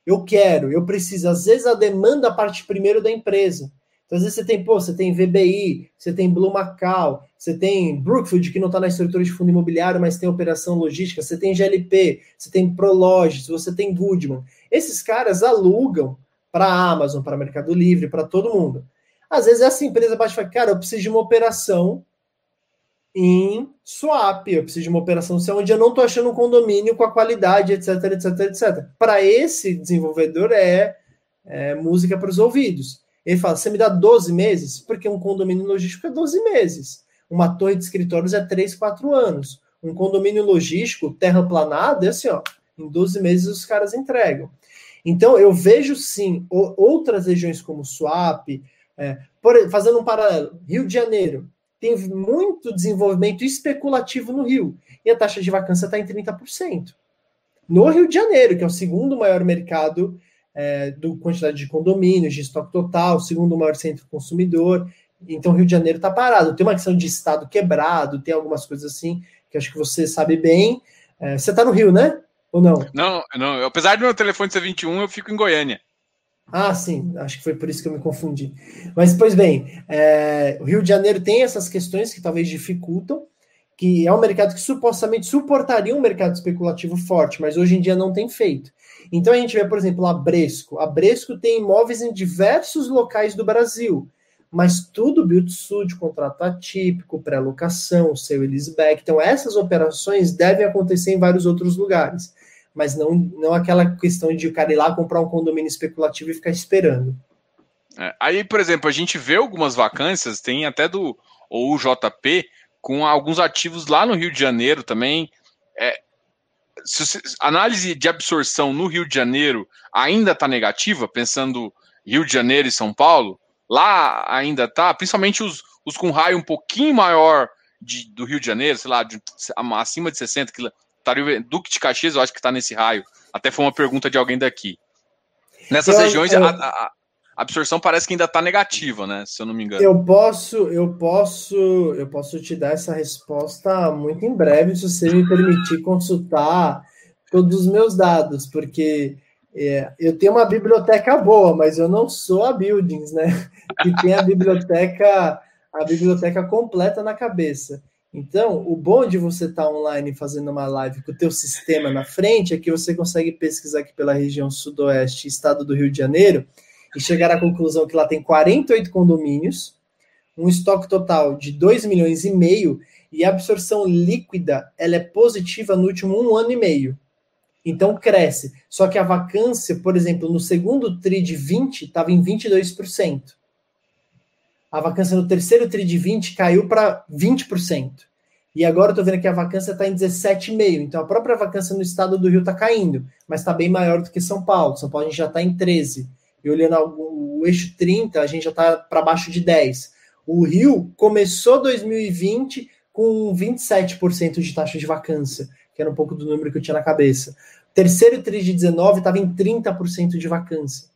eu quero, eu preciso. Às vezes a demanda parte primeiro da empresa. Então, às vezes você tem, pô, você tem VBI, você tem Blue Macau, você tem Brookfield, que não está na estrutura de fundo imobiliário, mas tem operação logística, você tem GLP, você tem Prologis, você tem Goodman. Esses caras alugam para a Amazon, para Mercado Livre, para todo mundo. Às vezes essa empresa bate e fala, cara, eu preciso de uma operação em swap, eu preciso de uma operação onde eu não estou achando um condomínio com a qualidade, etc, etc, etc. Para esse desenvolvedor é, é música para os ouvidos. Ele fala: você me dá 12 meses? Porque um condomínio logístico é 12 meses. Uma torre de escritórios é 3, 4 anos. Um condomínio logístico, terraplanado, é assim, ó, em 12 meses os caras entregam. Então, eu vejo sim outras regiões como Suape, é, por, fazendo um paralelo, Rio de Janeiro tem muito desenvolvimento especulativo no Rio e a taxa de vacância está em 30%. No Rio de Janeiro, que é o segundo maior mercado é, do quantidade de condomínios, de estoque total, segundo maior centro consumidor. Então, Rio de Janeiro está parado. Tem uma questão de estado quebrado, tem algumas coisas assim que acho que você sabe bem. É, você está no Rio, né? Ou não? Não, não. Apesar do meu telefone ser 21, eu fico em Goiânia. Ah, sim, acho que foi por isso que eu me confundi. Mas, pois bem, é, o Rio de Janeiro tem essas questões que talvez dificultam, que é um mercado que supostamente suportaria um mercado especulativo forte, mas hoje em dia não tem feito. Então a gente vê, por exemplo, a Bresco. A Bresco tem imóveis em diversos locais do Brasil, mas tudo build-to-suit, contrato atípico, pré-locação, seu leaseback. Então essas operações devem acontecer em vários outros lugares, mas não, não aquela questão de o cara ir lá comprar um condomínio especulativo e ficar esperando. É, aí, por exemplo, a gente vê algumas vacâncias, tem até do ou JP, com alguns ativos lá no Rio de Janeiro também. É, se, análise de absorção no Rio de Janeiro ainda está negativa, pensando Rio de Janeiro e São Paulo, lá ainda está, principalmente os, os com raio um pouquinho maior de, do Rio de Janeiro, sei lá, de, acima de 60 quilômetros. Duque de Caxias, eu acho que está nesse raio. Até foi uma pergunta de alguém daqui. Nessas eu, regiões, eu, a, a, a absorção parece que ainda está negativa, né? Se eu não me engano. Eu posso, eu posso, eu posso te dar essa resposta muito em breve, se você me permitir consultar todos os meus dados, porque é, eu tenho uma biblioteca boa, mas eu não sou a Buildings, né? Que [LAUGHS] tem a biblioteca, a biblioteca completa na cabeça. Então, o bom de você estar tá online fazendo uma live com o teu sistema na frente é que você consegue pesquisar aqui pela região sudoeste, estado do Rio de Janeiro, e chegar à conclusão que lá tem 48 condomínios, um estoque total de 2 milhões e meio, e a absorção líquida ela é positiva no último um ano e meio. Então cresce. Só que a vacância, por exemplo, no segundo TRI de 20 estava em 22% a vacância no terceiro TRI de 20 caiu para 20%. E agora eu estou vendo que a vacância está em 17,5%. Então a própria vacância no estado do Rio está caindo, mas está bem maior do que São Paulo. São Paulo a gente já está em 13%. E olhando o eixo 30, a gente já está para baixo de 10%. O Rio começou 2020 com 27% de taxa de vacância, que era um pouco do número que eu tinha na cabeça. Terceiro TRI de 19 estava em 30% de vacância.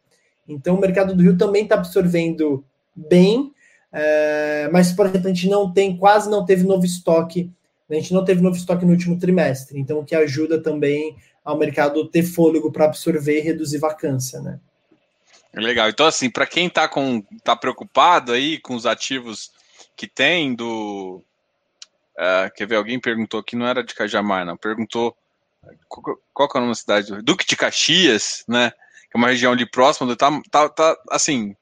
Então o mercado do Rio também está absorvendo bem, é, mas, por exemplo, a gente não tem, quase não teve novo estoque, a gente não teve novo estoque no último trimestre, então o que ajuda também ao mercado ter fôlego para absorver e reduzir vacância, né? Legal. Então, assim, para quem está com tá preocupado aí com os ativos que tem do. Uh, quer ver? Alguém perguntou aqui, não era de Cajamar, não. Perguntou qual, qual que é o nome da cidade? Duque de Caxias, né? Que é uma região ali próxima. Tá, tá, tá assim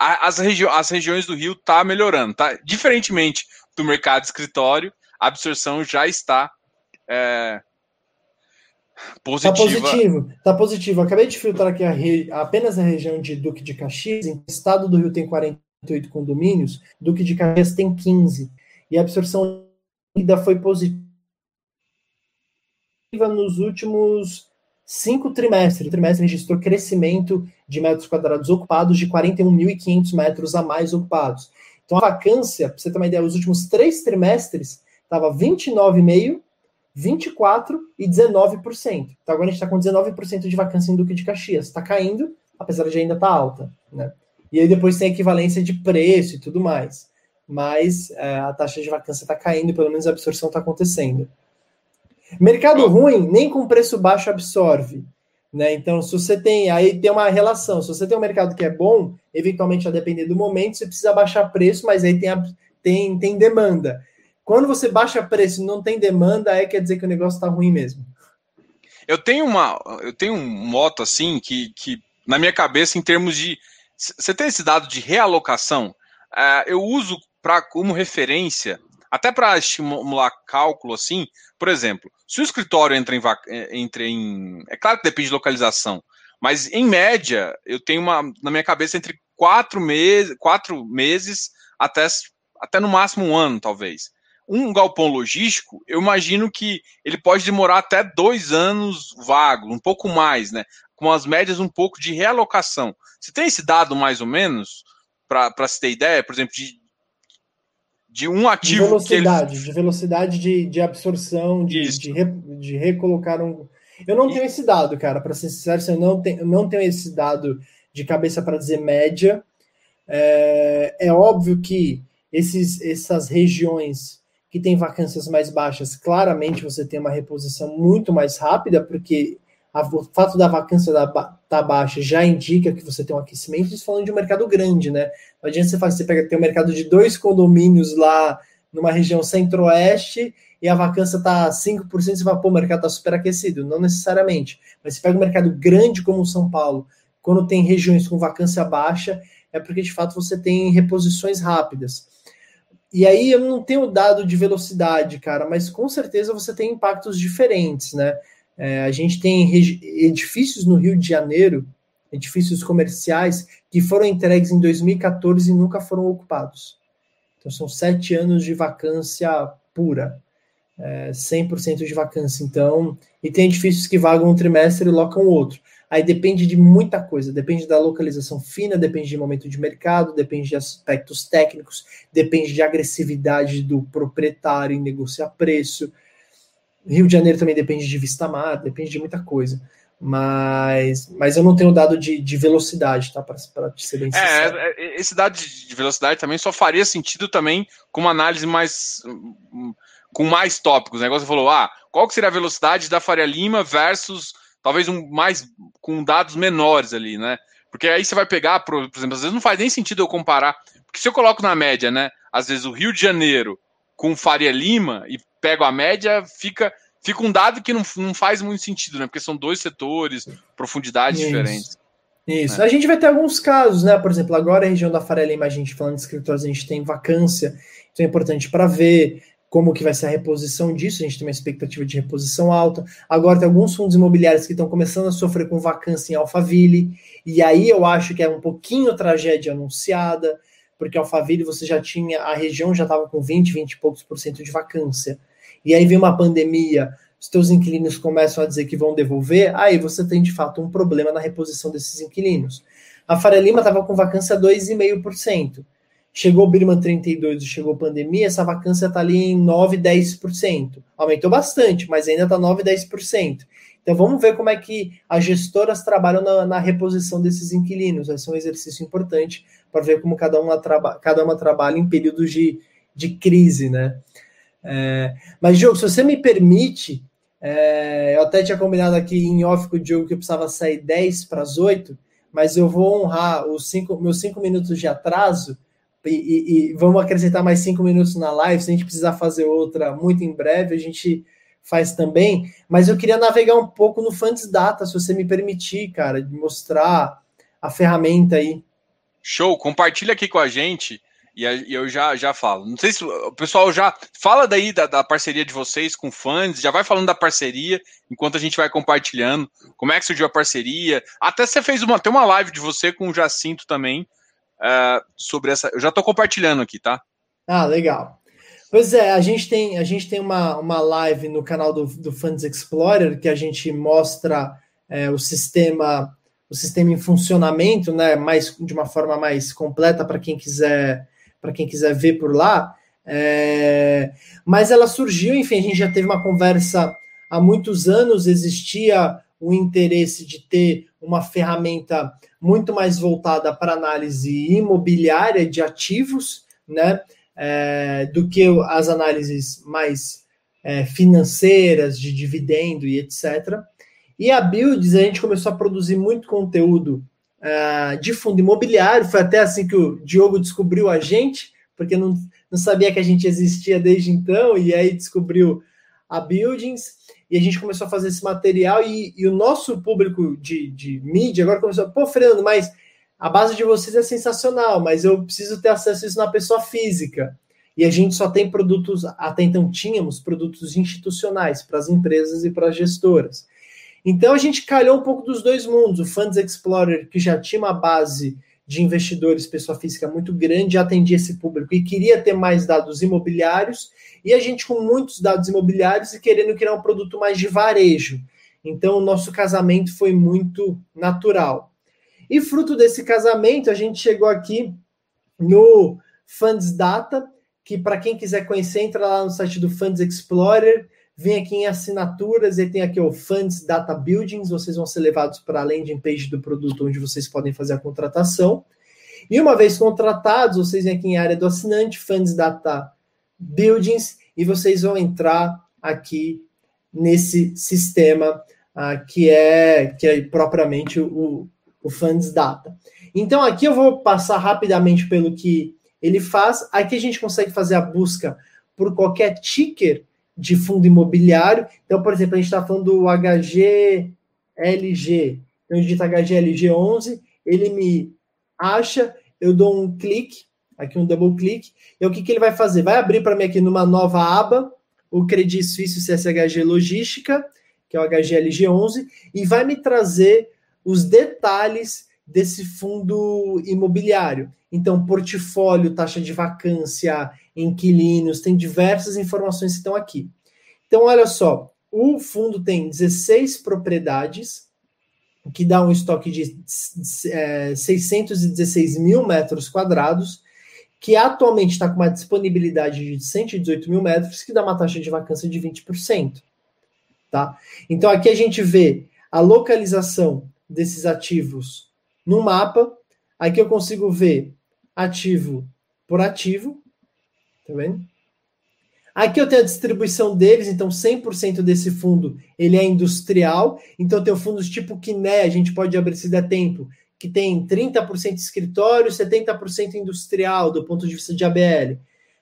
as, regi as regiões do Rio tá melhorando, tá? Diferentemente do mercado escritório, a absorção já está é, positiva. Tá positivo, tá positivo. acabei de filtrar aqui a re... apenas a região de Duque de Caxias, em estado do Rio tem 48 condomínios, Duque de Caxias tem 15. E a absorção ainda foi positiva nos últimos cinco trimestres. O trimestre registrou crescimento de metros quadrados ocupados de 41.500 metros a mais ocupados. Então a vacância, para você ter uma ideia, os últimos três trimestres estava 29,5%, 24% e 19%. Então agora a gente está com 19% de vacância em Duque de Caxias. Está caindo, apesar de ainda estar tá alta. Né? E aí depois tem equivalência de preço e tudo mais. Mas é, a taxa de vacância está caindo, pelo menos a absorção está acontecendo. Mercado ruim, nem com preço baixo absorve. Né? Então, se você tem, aí tem uma relação. Se você tem um mercado que é bom, eventualmente, a depender do momento, você precisa baixar preço, mas aí tem, a, tem, tem demanda. Quando você baixa preço e não tem demanda, aí quer dizer que o negócio está ruim mesmo. Eu tenho uma, eu tenho um moto assim que, que na minha cabeça, em termos de. Você tem esse dado de realocação? Uh, eu uso para como referência até para estimular cálculo assim, por exemplo, se o escritório entra em, é, entra em. É claro que depende de localização, mas em média, eu tenho uma na minha cabeça entre quatro meses, quatro meses até, até no máximo um ano, talvez. Um galpão logístico, eu imagino que ele pode demorar até dois anos vago, um pouco mais, né? Com as médias um pouco de realocação. Você tem esse dado mais ou menos? Para se ter ideia, por exemplo, de, de um ativo. De velocidade, ele... de velocidade de, de absorção, de, de, re, de, recolocar um. Eu não e... tenho esse dado, cara, para ser sincero, eu não tenho, eu não tenho esse dado de cabeça para dizer média. É, é óbvio que esses, essas regiões que têm vacâncias mais baixas, claramente você tem uma reposição muito mais rápida, porque o fato da vacância da, tá baixa já indica que você tem um aquecimento, isso falando de um mercado grande, né? Não adianta você fazer, você pega, tem um mercado de dois condomínios lá numa região centro-oeste e a vacância está 5%, você vai, pô, o mercado está superaquecido. Não necessariamente. Mas se pega um mercado grande como o São Paulo, quando tem regiões com vacância baixa, é porque de fato você tem reposições rápidas. E aí eu não tenho dado de velocidade, cara, mas com certeza você tem impactos diferentes, né? É, a gente tem edifícios no Rio de Janeiro, edifícios comerciais, que foram entregues em 2014 e nunca foram ocupados. Então, são sete anos de vacância pura, é, 100% de vacância. Então, e tem edifícios que vagam um trimestre e locam outro. Aí depende de muita coisa, depende da localização fina, depende de momento de mercado, depende de aspectos técnicos, depende de agressividade do proprietário em negociar preço. Rio de Janeiro também depende de vista mar, depende de muita coisa. Mas, mas eu não tenho dado de, de velocidade, tá? Para ser bem é, sincero. É, é, esse dado de velocidade também só faria sentido também com uma análise mais. com mais tópicos. O negócio falou: ah, qual que seria a velocidade da Faria Lima versus talvez um mais com dados menores ali, né? Porque aí você vai pegar, por, por exemplo, às vezes não faz nem sentido eu comparar. Porque se eu coloco na média, né? Às vezes o Rio de Janeiro com Faria Lima e pego a média, fica fica um dado que não, não faz muito sentido, né? Porque são dois setores, profundidades Isso. diferentes. Isso. Né? A gente vai ter alguns casos, né? Por exemplo, agora a região da Faria Lima, a gente falando de escritórios, a gente tem vacância, então é importante para ver como que vai ser a reposição disso, a gente tem uma expectativa de reposição alta. Agora tem alguns fundos imobiliários que estão começando a sofrer com vacância em Alphaville, e aí eu acho que é um pouquinho tragédia anunciada, porque Alphaville você já tinha, a região já estava com 20, 20 e poucos por cento de vacância e aí vem uma pandemia, os teus inquilinos começam a dizer que vão devolver, aí você tem de fato um problema na reposição desses inquilinos. A Faria Lima estava com vacância 2,5%. Chegou o Birman 32 e chegou a pandemia, essa vacância está ali em 9, 10%. Aumentou bastante, mas ainda está 9, 10%. Então vamos ver como é que as gestoras trabalham na, na reposição desses inquilinos. Vai ser um exercício importante para ver como cada uma, traba, cada uma trabalha em períodos de, de crise, né? É, mas, Diogo, se você me permite, é, eu até tinha combinado aqui em off com o Diogo que eu precisava sair 10 para as 8, mas eu vou honrar os cinco, meus 5 minutos de atraso e, e, e, vamos acrescentar mais 5 minutos na live. Se a gente precisar fazer outra muito em breve, a gente faz também. Mas eu queria navegar um pouco no Funds Data, se você me permitir, cara, de mostrar a ferramenta aí. Show, compartilha aqui com a gente e eu já, já falo. Não sei se o pessoal já fala daí da, da parceria de vocês com fãs, já vai falando da parceria enquanto a gente vai compartilhando. Como é que surgiu a parceria? Até você fez uma, tem uma live de você com o Jacinto também uh, sobre essa. Eu já estou compartilhando aqui, tá? Ah, legal. Pois é, a gente tem, a gente tem uma, uma live no canal do, do Funds Explorer que a gente mostra é, o sistema o sistema em funcionamento, né, mais de uma forma mais completa para quem quiser para quem quiser ver por lá. É, mas ela surgiu, enfim, a gente já teve uma conversa há muitos anos, existia o interesse de ter uma ferramenta muito mais voltada para análise imobiliária de ativos, né, é, do que as análises mais é, financeiras, de dividendo e etc. E a Builds, a gente começou a produzir muito conteúdo uh, de fundo imobiliário. Foi até assim que o Diogo descobriu a gente, porque não, não sabia que a gente existia desde então, e aí descobriu a Buildings, e a gente começou a fazer esse material, e, e o nosso público de, de mídia agora começou, pô, Fernando, mas a base de vocês é sensacional, mas eu preciso ter acesso a isso na pessoa física. E a gente só tem produtos, até então tínhamos produtos institucionais para as empresas e para as gestoras. Então a gente calhou um pouco dos dois mundos. O Funds Explorer, que já tinha uma base de investidores, pessoa física muito grande, atendia esse público e queria ter mais dados imobiliários, e a gente com muitos dados imobiliários e querendo criar um produto mais de varejo. Então o nosso casamento foi muito natural. E fruto desse casamento, a gente chegou aqui no Funds Data, que para quem quiser conhecer, entra lá no site do Funds Explorer Vem aqui em assinaturas e tem aqui o Funds Data Buildings. Vocês vão ser levados para a landing page do produto, onde vocês podem fazer a contratação. E uma vez contratados, vocês vêm aqui em área do assinante, Funds Data Buildings, e vocês vão entrar aqui nesse sistema uh, que, é, que é propriamente o, o Funds Data. Então aqui eu vou passar rapidamente pelo que ele faz. Aqui a gente consegue fazer a busca por qualquer ticker de fundo imobiliário. Então, por exemplo, a gente está falando do HGLG. Então, eu digito HGLG11, ele me acha, eu dou um clique, aqui um double clique, e o que, que ele vai fazer? Vai abrir para mim aqui numa nova aba, o Credit Suisse CSHG Logística, que é o HGLG11, e vai me trazer os detalhes desse fundo imobiliário. Então, portfólio, taxa de vacância, inquilinos, tem diversas informações que estão aqui. Então, olha só, o fundo tem 16 propriedades, que dá um estoque de é, 616 mil metros quadrados, que atualmente está com uma disponibilidade de 118 mil metros, que dá uma taxa de vacância de 20%. Tá? Então, aqui a gente vê a localização desses ativos no mapa. Aqui eu consigo ver ativo por ativo, tá vendo? Aqui eu tenho a distribuição deles, então 100% desse fundo ele é industrial. Então tenho fundos tipo Kiné, a gente pode abrir se der tempo, que tem 30% escritório, 70% industrial do ponto de vista de ABL.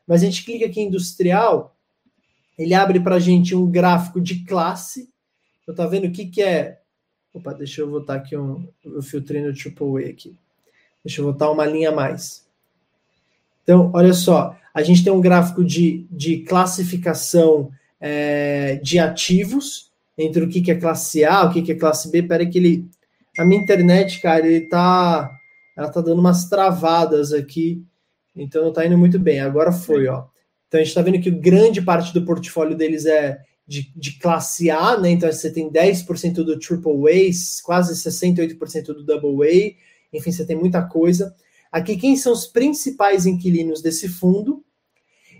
Mas a gente clica aqui em industrial, ele abre para a gente um gráfico de classe. Eu tá vendo o que, que é. Opa, deixa eu botar aqui um. Eu filtrei no AAA aqui. Deixa eu botar uma linha a mais. Então, olha só, a gente tem um gráfico de, de classificação é, de ativos entre o que, que é classe A, o que, que é classe B. Peraí que ele. A minha internet, cara, ele tá. Ela tá dando umas travadas aqui. Então não tá indo muito bem. Agora foi, ó. Então a gente está vendo que grande parte do portfólio deles é de, de classe A, né? Então você tem 10% do Triple A, quase 68% do Double A, enfim, você tem muita coisa. Aqui, quem são os principais inquilinos desse fundo?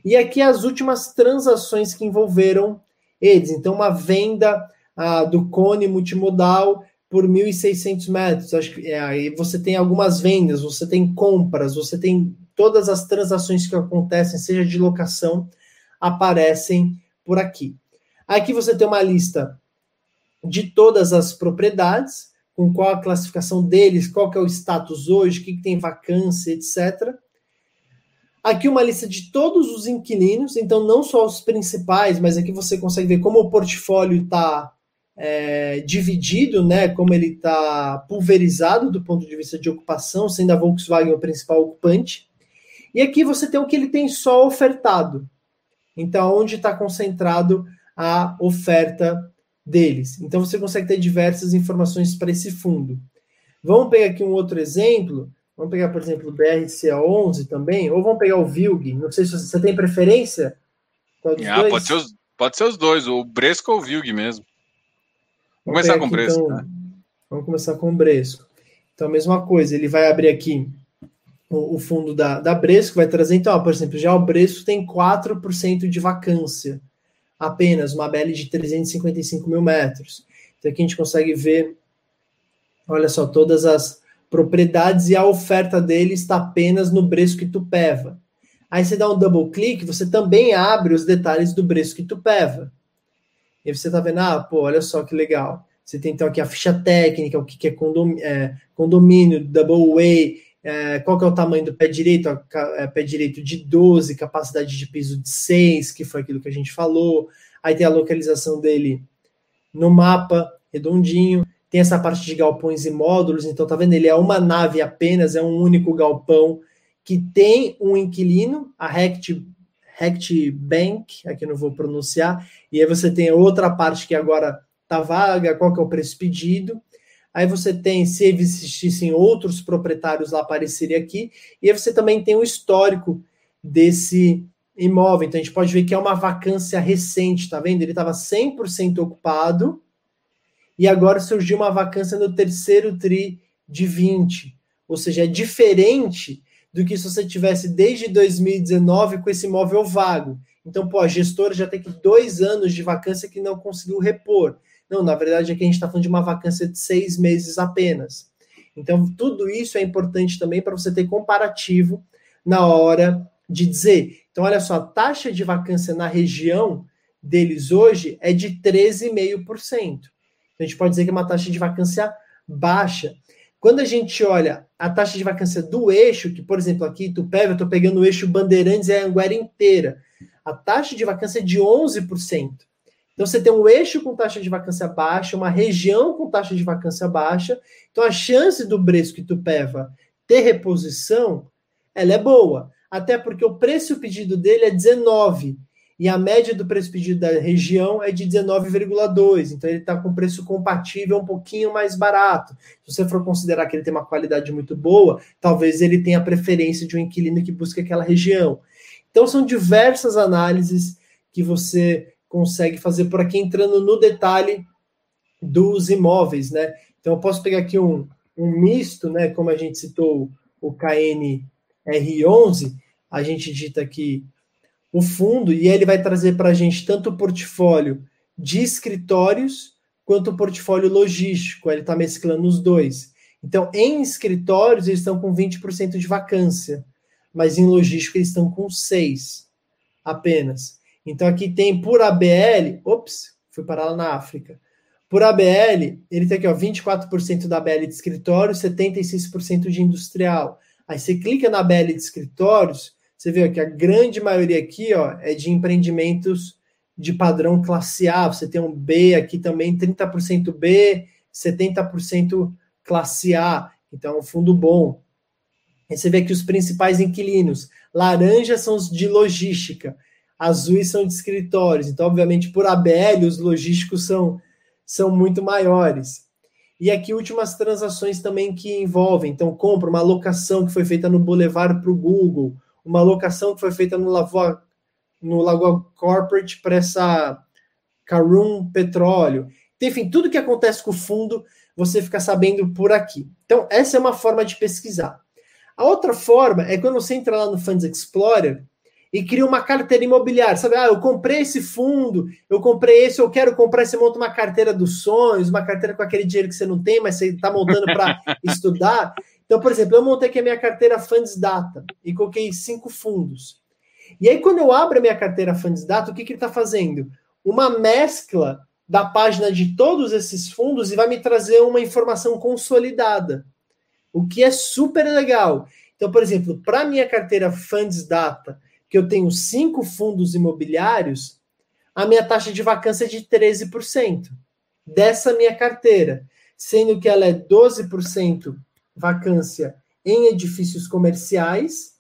E aqui as últimas transações que envolveram eles. Então, uma venda ah, do Cone Multimodal por 1.600 metros. Acho que é, aí você tem algumas vendas, você tem compras, você tem todas as transações que acontecem, seja de locação, aparecem por aqui. Aqui você tem uma lista de todas as propriedades, com qual a classificação deles, qual que é o status hoje, o que, que tem vacância, etc. Aqui uma lista de todos os inquilinos, então não só os principais, mas aqui você consegue ver como o portfólio está é, dividido, né, como ele está pulverizado do ponto de vista de ocupação, sendo a Volkswagen o principal ocupante. E aqui você tem o que ele tem só ofertado. Então, onde está concentrado a oferta deles. Então, você consegue ter diversas informações para esse fundo. Vamos pegar aqui um outro exemplo. Vamos pegar, por exemplo, o BRCA11 também, ou vamos pegar o VILG. Não sei se você tem preferência. Ah, pode, ser os, pode ser os dois, o Bresco ou o VILG mesmo. Vamos começar com o Bresco. Então, né? Vamos começar com o Bresco. Então, a mesma coisa, ele vai abrir aqui o, o fundo da, da Bresco, vai trazer, então, ó, por exemplo, já o Bresco tem 4% de vacância, apenas, uma BL de 355 mil metros. Então, aqui a gente consegue ver, olha só, todas as propriedades e a oferta dele está apenas no Bresco Itupeva. Aí você dá um double click, você também abre os detalhes do Bresco Itupeva. E você está vendo, ah, pô, olha só que legal. Você tem então aqui a ficha técnica, o que é condomínio, é, condomínio double way, é, qual que é o tamanho do pé direito, é, pé direito de 12, capacidade de piso de 6, que foi aquilo que a gente falou. Aí tem a localização dele no mapa, redondinho. Tem essa parte de galpões e módulos, então tá vendo? Ele é uma nave apenas, é um único galpão que tem um inquilino, a Rect Rect Bank, aqui não vou pronunciar, e aí você tem outra parte que agora tá vaga, qual que é o preço pedido. Aí você tem, se existissem outros proprietários lá, apareceria aqui. E aí você também tem o histórico desse imóvel. Então a gente pode ver que é uma vacância recente, tá vendo? Ele estava 100% ocupado e agora surgiu uma vacância no terceiro tri de 20. Ou seja, é diferente do que se você tivesse desde 2019 com esse imóvel vago. Então, pô, a gestora já tem que dois anos de vacância que não conseguiu repor. Não, na verdade, aqui a gente está falando de uma vacância de seis meses apenas. Então, tudo isso é importante também para você ter comparativo na hora de dizer. Então, olha só, a taxa de vacância na região deles hoje é de 13,5%. Então, a gente pode dizer que é uma taxa de vacância baixa. Quando a gente olha a taxa de vacância do eixo, que, por exemplo, aqui Tupéva, eu estou pegando o eixo Bandeirantes e a Anguera inteira, a taxa de vacância é de 11%. Então, você tem um eixo com taxa de vacância baixa, uma região com taxa de vacância baixa. Então, a chance do Bresco e Tupéva ter reposição, ela é boa. Até porque o preço pedido dele é 19 e a média do preço pedido da região é de 19,2. Então ele está com preço compatível um pouquinho mais barato. Se você for considerar que ele tem uma qualidade muito boa, talvez ele tenha preferência de um inquilino que busque aquela região. Então são diversas análises que você consegue fazer por aqui entrando no detalhe dos imóveis, né? Então eu posso pegar aqui um, um misto, né? Como a gente citou o KN R11, a gente digita aqui o fundo e ele vai trazer para a gente tanto o portfólio de escritórios quanto o portfólio logístico, ele está mesclando os dois. Então, em escritórios, eles estão com 20% de vacância, mas em logístico eles estão com 6% apenas. Então, aqui tem por ABL, ops, fui parar lá na África. Por ABL, ele tem aqui ó, 24% da ABL de escritório, 76% de industrial. Aí você clica na ABL de escritórios, você vê que a grande maioria aqui ó, é de empreendimentos de padrão classe A. Você tem um B aqui também, 30% B, 70% classe A. Então, é um fundo bom. Aí você vê que os principais inquilinos, laranja são os de logística, azuis são de escritórios. Então, obviamente, por ABL, os logísticos são, são muito maiores. E aqui, últimas transações também que envolvem. Então, compra uma locação que foi feita no Boulevard para o Google, uma locação que foi feita no Lagoa, no Lagoa Corporate para essa Carum Petróleo. Enfim, tudo que acontece com o fundo, você fica sabendo por aqui. Então, essa é uma forma de pesquisar. A outra forma é quando você entra lá no Funds Explorer e cria uma carteira imobiliária. Sabe, ah, eu comprei esse fundo, eu comprei esse, eu quero comprar. Você monta uma carteira dos sonhos, uma carteira com aquele dinheiro que você não tem, mas você está montando para [LAUGHS] estudar. Então, por exemplo, eu montei aqui a minha carteira Funds Data e coloquei cinco fundos. E aí, quando eu abro a minha carteira Funds Data, o que, que ele está fazendo? Uma mescla da página de todos esses fundos e vai me trazer uma informação consolidada, o que é super legal. Então, por exemplo, para minha carteira Funds Data, que eu tenho cinco fundos imobiliários, a minha taxa de vacância é de 13% dessa minha carteira, sendo que ela é 12% vacância em edifícios comerciais.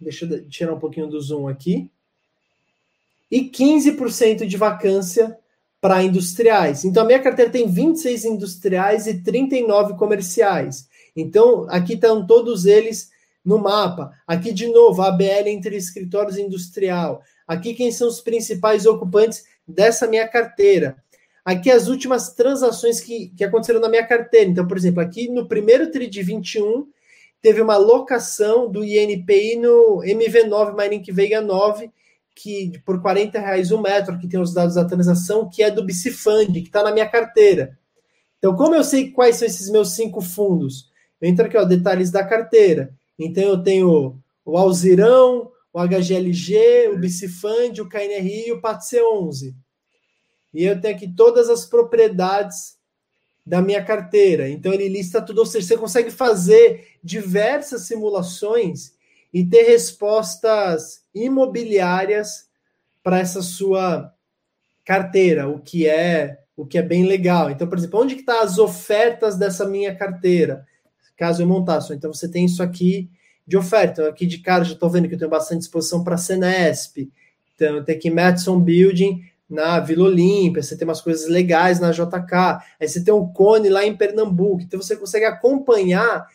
Deixa eu tirar um pouquinho do zoom aqui. E 15% de vacância para industriais. Então, a minha carteira tem 26 industriais e 39 comerciais. Então, aqui estão todos eles no mapa. Aqui, de novo, a ABL entre escritórios industrial. Aqui, quem são os principais ocupantes dessa minha carteira. Aqui as últimas transações que, que aconteceram na minha carteira. Então, por exemplo, aqui no primeiro TRI de 21, teve uma locação do INPI no MV9 Mining Veiga 9, que por 40 reais o metro, que tem os dados da transação, que é do Bicifund, que está na minha carteira. Então, como eu sei quais são esses meus cinco fundos? Eu entro aqui, ó, detalhes da carteira. Então, eu tenho o Alzirão, o HGLG, o Bicifund, o KNRI e o PATC11 e eu tenho aqui todas as propriedades da minha carteira. Então ele lista tudo, ou seja, você consegue fazer diversas simulações e ter respostas imobiliárias para essa sua carteira, o que é o que é bem legal. Então, por exemplo, onde que tá as ofertas dessa minha carteira? Caso eu montasse, então você tem isso aqui de oferta. Aqui de cara já estou vendo que eu tenho bastante disposição para Senesp. Então, tem aqui Madison Building, na Vila Olímpia, você tem umas coisas legais na JK, aí você tem um cone lá em Pernambuco, então você consegue acompanhar,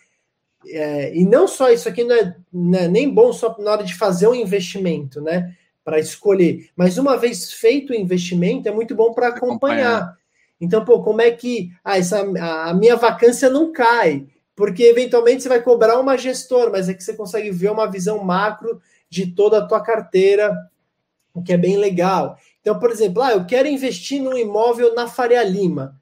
é, e não só isso aqui não é, não é, nem bom só na hora de fazer um investimento, né? Para escolher, mas uma vez feito o investimento, é muito bom para acompanhar. acompanhar. Então, pô, como é que ah, essa, a minha vacância não cai? Porque eventualmente você vai cobrar uma gestora, mas é que você consegue ver uma visão macro de toda a tua carteira, o que é bem legal. Então, por exemplo, ah, eu quero investir num imóvel na Faria Lima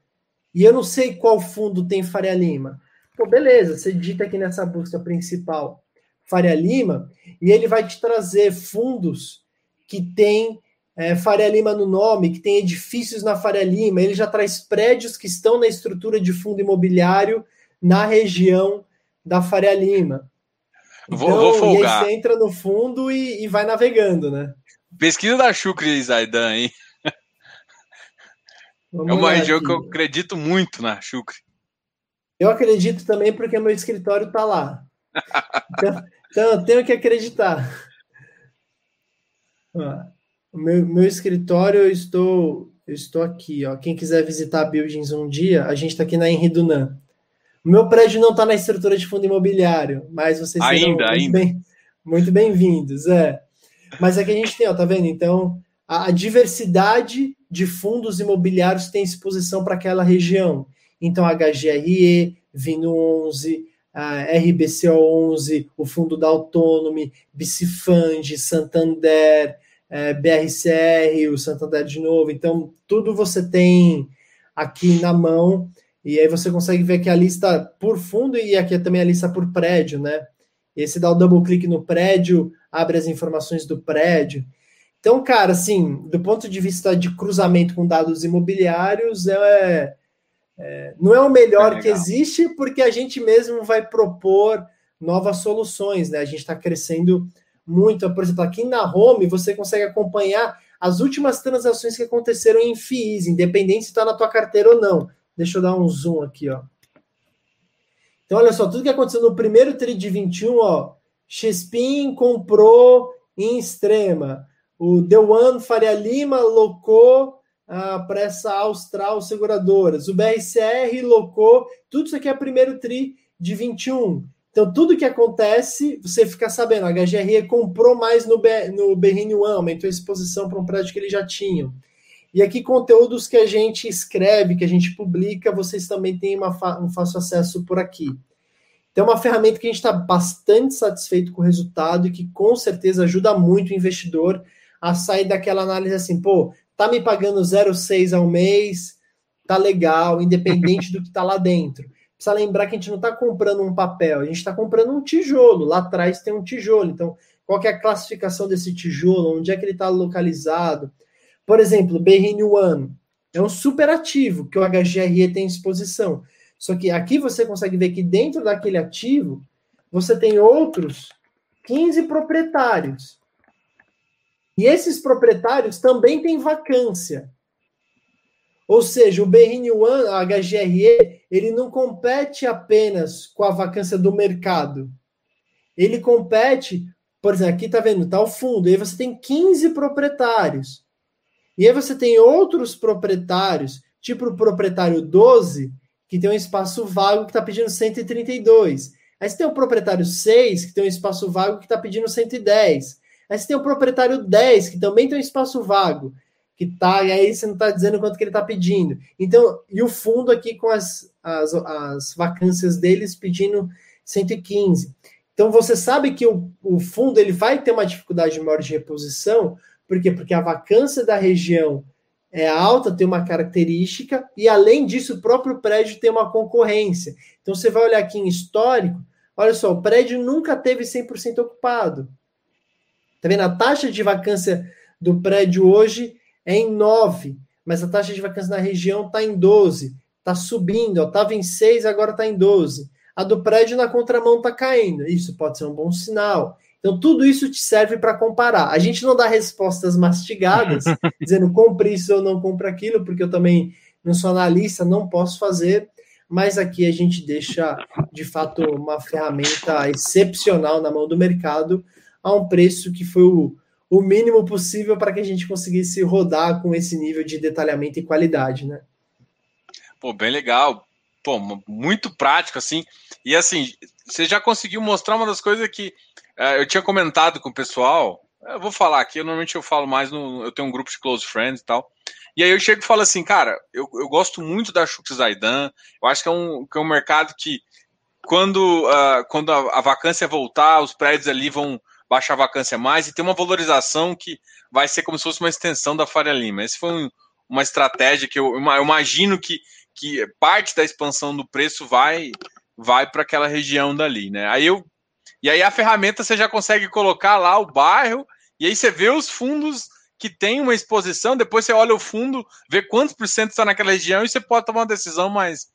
e eu não sei qual fundo tem Faria Lima. Pô, beleza, você digita aqui nessa busca principal Faria Lima e ele vai te trazer fundos que tem é, Faria Lima no nome, que tem edifícios na Faria Lima. Ele já traz prédios que estão na estrutura de fundo imobiliário na região da Faria Lima. Então, vou, vou folgar. E aí você entra no fundo e, e vai navegando, né? Pesquisa da Chucre Zaidan, hein? Vamos é uma região aqui. que eu acredito muito na Chucre. Eu acredito também porque meu escritório está lá. Então, então, eu tenho que acreditar. o meu, meu escritório, eu estou, eu estou aqui. Ó. Quem quiser visitar a Buildings um dia, a gente está aqui na Henri O meu prédio não está na estrutura de fundo imobiliário, mas vocês ainda, serão ainda. Bem, muito bem-vindos. É. Mas aqui a gente tem, ó, tá vendo? Então, a, a diversidade de fundos imobiliários tem exposição para aquela região. Então, HGRE, Vino 11, RBCO 11, o Fundo da Autônomo, Bicifund, Santander, é, BRCR, o Santander de novo. Então, tudo você tem aqui na mão. E aí você consegue ver que a lista por fundo e aqui é também a lista por prédio, né? E você dá o double clique no prédio, abre as informações do prédio. Então, cara, assim, do ponto de vista de cruzamento com dados imobiliários, é, é não é o melhor é que existe, porque a gente mesmo vai propor novas soluções, né? A gente está crescendo muito. Por exemplo, aqui na Home você consegue acompanhar as últimas transações que aconteceram em FIIs, independente se está na tua carteira ou não. Deixa eu dar um zoom aqui, ó. Então, olha só, tudo que aconteceu no primeiro trade de 21, ó. Xpin comprou em extrema. O The One Faria Lima locou ah, para essa Austral Seguradoras. O BRCR locou. Tudo isso aqui é primeiro tri de 21. Então, tudo que acontece, você fica sabendo. A HGRE comprou mais no, B, no BRN One, aumentou a exposição para um prédio que eles já tinham. E aqui, conteúdos que a gente escreve, que a gente publica, vocês também têm uma, um fácil acesso por aqui. Então, é uma ferramenta que a gente está bastante satisfeito com o resultado e que com certeza ajuda muito o investidor a sair daquela análise assim, pô, tá me pagando 0,6 ao mês, tá legal, independente do que tá lá dentro. Precisa lembrar que a gente não está comprando um papel, a gente está comprando um tijolo. Lá atrás tem um tijolo. Então, qual é a classificação desse tijolo? Onde é que ele está localizado? Por exemplo, BRN One é um super ativo que o HGRE tem exposição. Só que aqui você consegue ver que dentro daquele ativo você tem outros 15 proprietários. E esses proprietários também têm vacância. Ou seja, o BRN1, a HGRE, ele não compete apenas com a vacância do mercado. Ele compete, por exemplo, aqui tá vendo, tá o fundo, aí você tem 15 proprietários. E aí você tem outros proprietários, tipo o proprietário 12, que tem um espaço vago que está pedindo 132. Aí você tem o proprietário 6, que tem um espaço vago que está pedindo 110. Aí você tem o proprietário 10, que também tem um espaço vago, que tá, e aí você não está dizendo quanto que ele está pedindo. Então, e o fundo aqui com as, as, as vacâncias deles pedindo 115. Então você sabe que o, o fundo ele vai ter uma dificuldade maior de reposição, por quê? Porque a vacância da região é alta, tem uma característica, e além disso, o próprio prédio tem uma concorrência. Então você vai olhar aqui em histórico, olha só, o prédio nunca teve 100% ocupado. Tá vendo? A taxa de vacância do prédio hoje é em 9, mas a taxa de vacância na região está em 12. Está subindo, estava em 6, agora está em 12. A do prédio na contramão está caindo. Isso pode ser um bom sinal. Então, tudo isso te serve para comparar. A gente não dá respostas mastigadas, [LAUGHS] dizendo compre isso ou não compre aquilo, porque eu também não sou analista, não posso fazer, mas aqui a gente deixa, de fato, uma ferramenta excepcional na mão do mercado a um preço que foi o, o mínimo possível para que a gente conseguisse rodar com esse nível de detalhamento e qualidade, né? Pô, bem legal. Pô, muito prático, assim. E assim, você já conseguiu mostrar uma das coisas que eu tinha comentado com o pessoal. Eu vou falar aqui, eu, normalmente eu falo mais no. Eu tenho um grupo de close friends e tal. E aí eu chego e falo assim, cara, eu, eu gosto muito da Shux Zaidan. Eu acho que é um, que é um mercado que, quando, uh, quando a, a, vacância voltar, os prédios ali vão, baixar a vacância mais e ter uma valorização que vai ser como se fosse uma extensão da Faria Lima. Essa foi um, uma estratégia que eu, eu, imagino que, que parte da expansão do preço vai vai para aquela região dali, né? Aí eu e aí a ferramenta você já consegue colocar lá o bairro e aí você vê os fundos que tem uma exposição, depois você olha o fundo, vê quantos por cento está naquela região e você pode tomar uma decisão mais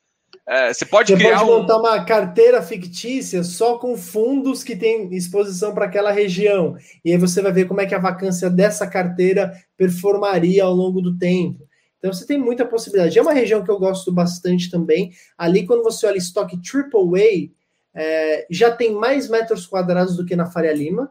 é, você pode você criar pode montar um... uma carteira fictícia só com fundos que têm exposição para aquela região. E aí você vai ver como é que a vacância dessa carteira performaria ao longo do tempo. Então você tem muita possibilidade. É uma região que eu gosto bastante também. Ali, quando você olha estoque AAA, é, já tem mais metros quadrados do que na Faria Lima.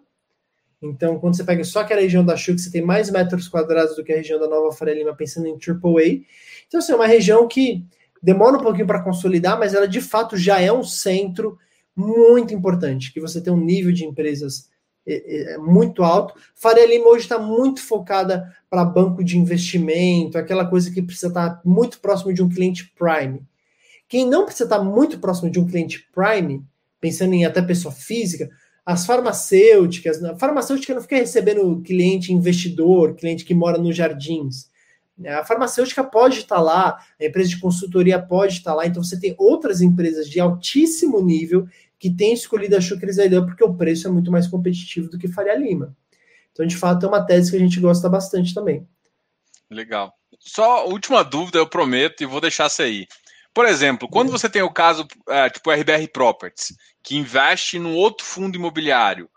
Então, quando você pega só aquela região da Chuca, você tem mais metros quadrados do que a região da Nova Faria Lima, pensando em AAA. Então, assim, é uma região que demora um pouquinho para consolidar, mas ela de fato já é um centro muito importante, que você tem um nível de empresas é, é, muito alto. Faria Lima hoje está muito focada para banco de investimento, aquela coisa que precisa estar tá muito próximo de um cliente Prime. Quem não precisa estar tá muito próximo de um cliente Prime, pensando em até pessoa física, as farmacêuticas, a farmacêutica não fica recebendo cliente investidor, cliente que mora nos jardins A farmacêutica pode estar lá, a empresa de consultoria pode estar lá, então você tem outras empresas de altíssimo nível que têm escolhido a Chucres Aidan porque o preço é muito mais competitivo do que Faria Lima. Então, de fato, é uma tese que a gente gosta bastante também. Legal. Só última dúvida, eu prometo, e vou deixar isso aí. Por exemplo, quando você tem o caso é, tipo RBR Properties, que investe num outro fundo imobiliário,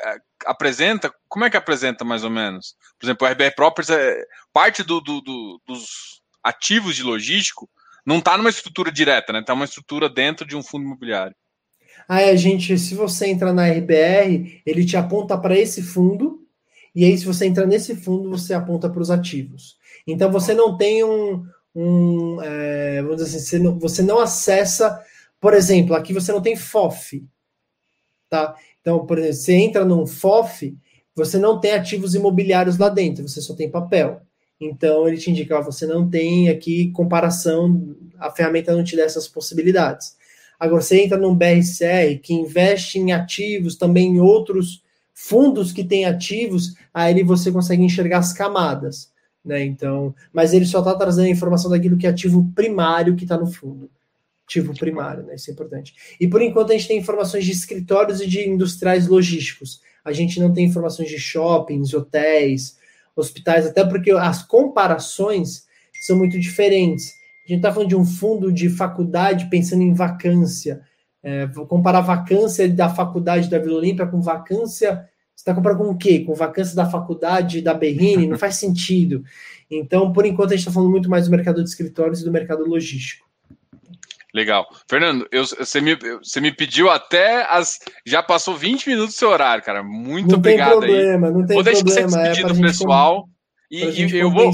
é, apresenta, como é que apresenta mais ou menos? Por exemplo, o RBR Properties, é, parte do, do, do, dos ativos de logístico não está numa estrutura direta, né? Está uma estrutura dentro de um fundo imobiliário. Ah, é, gente, se você entra na RBR, ele te aponta para esse fundo, e aí se você entra nesse fundo, você aponta para os ativos. Então você não tem um, um é, vamos dizer assim, você não, você não acessa, por exemplo, aqui você não tem FOF, tá? Então, por exemplo, você entra num FOF, você não tem ativos imobiliários lá dentro, você só tem papel. Então, ele te indica, ó, você não tem aqui comparação, a ferramenta não te dá essas possibilidades. Agora, você entra num BRCR que investe em ativos, também em outros fundos que têm ativos, aí você consegue enxergar as camadas. Né? Então, mas ele só está trazendo a informação daquilo que é ativo primário que está no fundo. Ativo primário, né? Isso é importante. E por enquanto a gente tem informações de escritórios e de industriais logísticos. A gente não tem informações de shoppings, hotéis, hospitais, até porque as comparações são muito diferentes. A gente está falando de um fundo de faculdade pensando em vacância. É, vou comparar vacância da faculdade da Vila Olímpia com vacância você está comprando com o quê? Com vacância da faculdade da Berrini? Não faz sentido. Então, por enquanto, a gente está falando muito mais do mercado de escritórios e do mercado logístico. Legal. Fernando, eu, você, me, você me pediu até as. Já passou 20 minutos do seu horário, cara. Muito não obrigado tem problema, aí. Não tem vou deixar problema, você despedir é do pessoal. Com... E, e eu vou.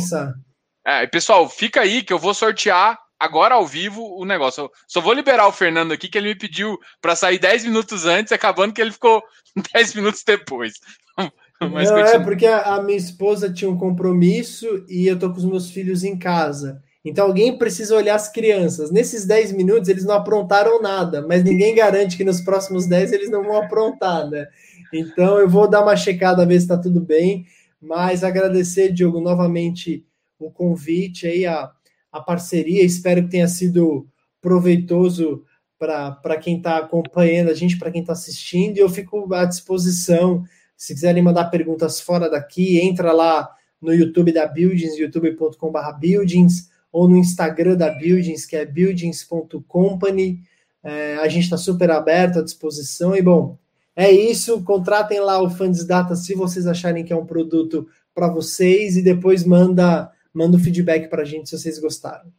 É, pessoal, fica aí que eu vou sortear agora ao vivo o negócio. Eu só vou liberar o Fernando aqui, que ele me pediu para sair 10 minutos antes, acabando que ele ficou [LAUGHS] 10 minutos depois. [LAUGHS] Mas Não, é porque a, a, minha esposa tinha um compromisso e eu tô com os meus filhos em casa. Então alguém precisa olhar as crianças. Nesses 10 minutos eles não aprontaram nada, mas ninguém garante que nos próximos 10 eles não vão aprontar, né? Então eu vou dar uma checada, ver se está tudo bem. Mas agradecer, Diogo, novamente o convite aí, a, a parceria. Espero que tenha sido proveitoso para quem está acompanhando a gente, para quem está assistindo, e eu fico à disposição. Se quiserem mandar perguntas fora daqui, entra lá no YouTube da Buildings, youtube.com.br Buildings, ou no Instagram da Buildings, que é buildings.company. É, a gente está super aberto à disposição. E bom, é isso. Contratem lá o Funds Data se vocês acharem que é um produto para vocês e depois manda manda um feedback para a gente se vocês gostaram.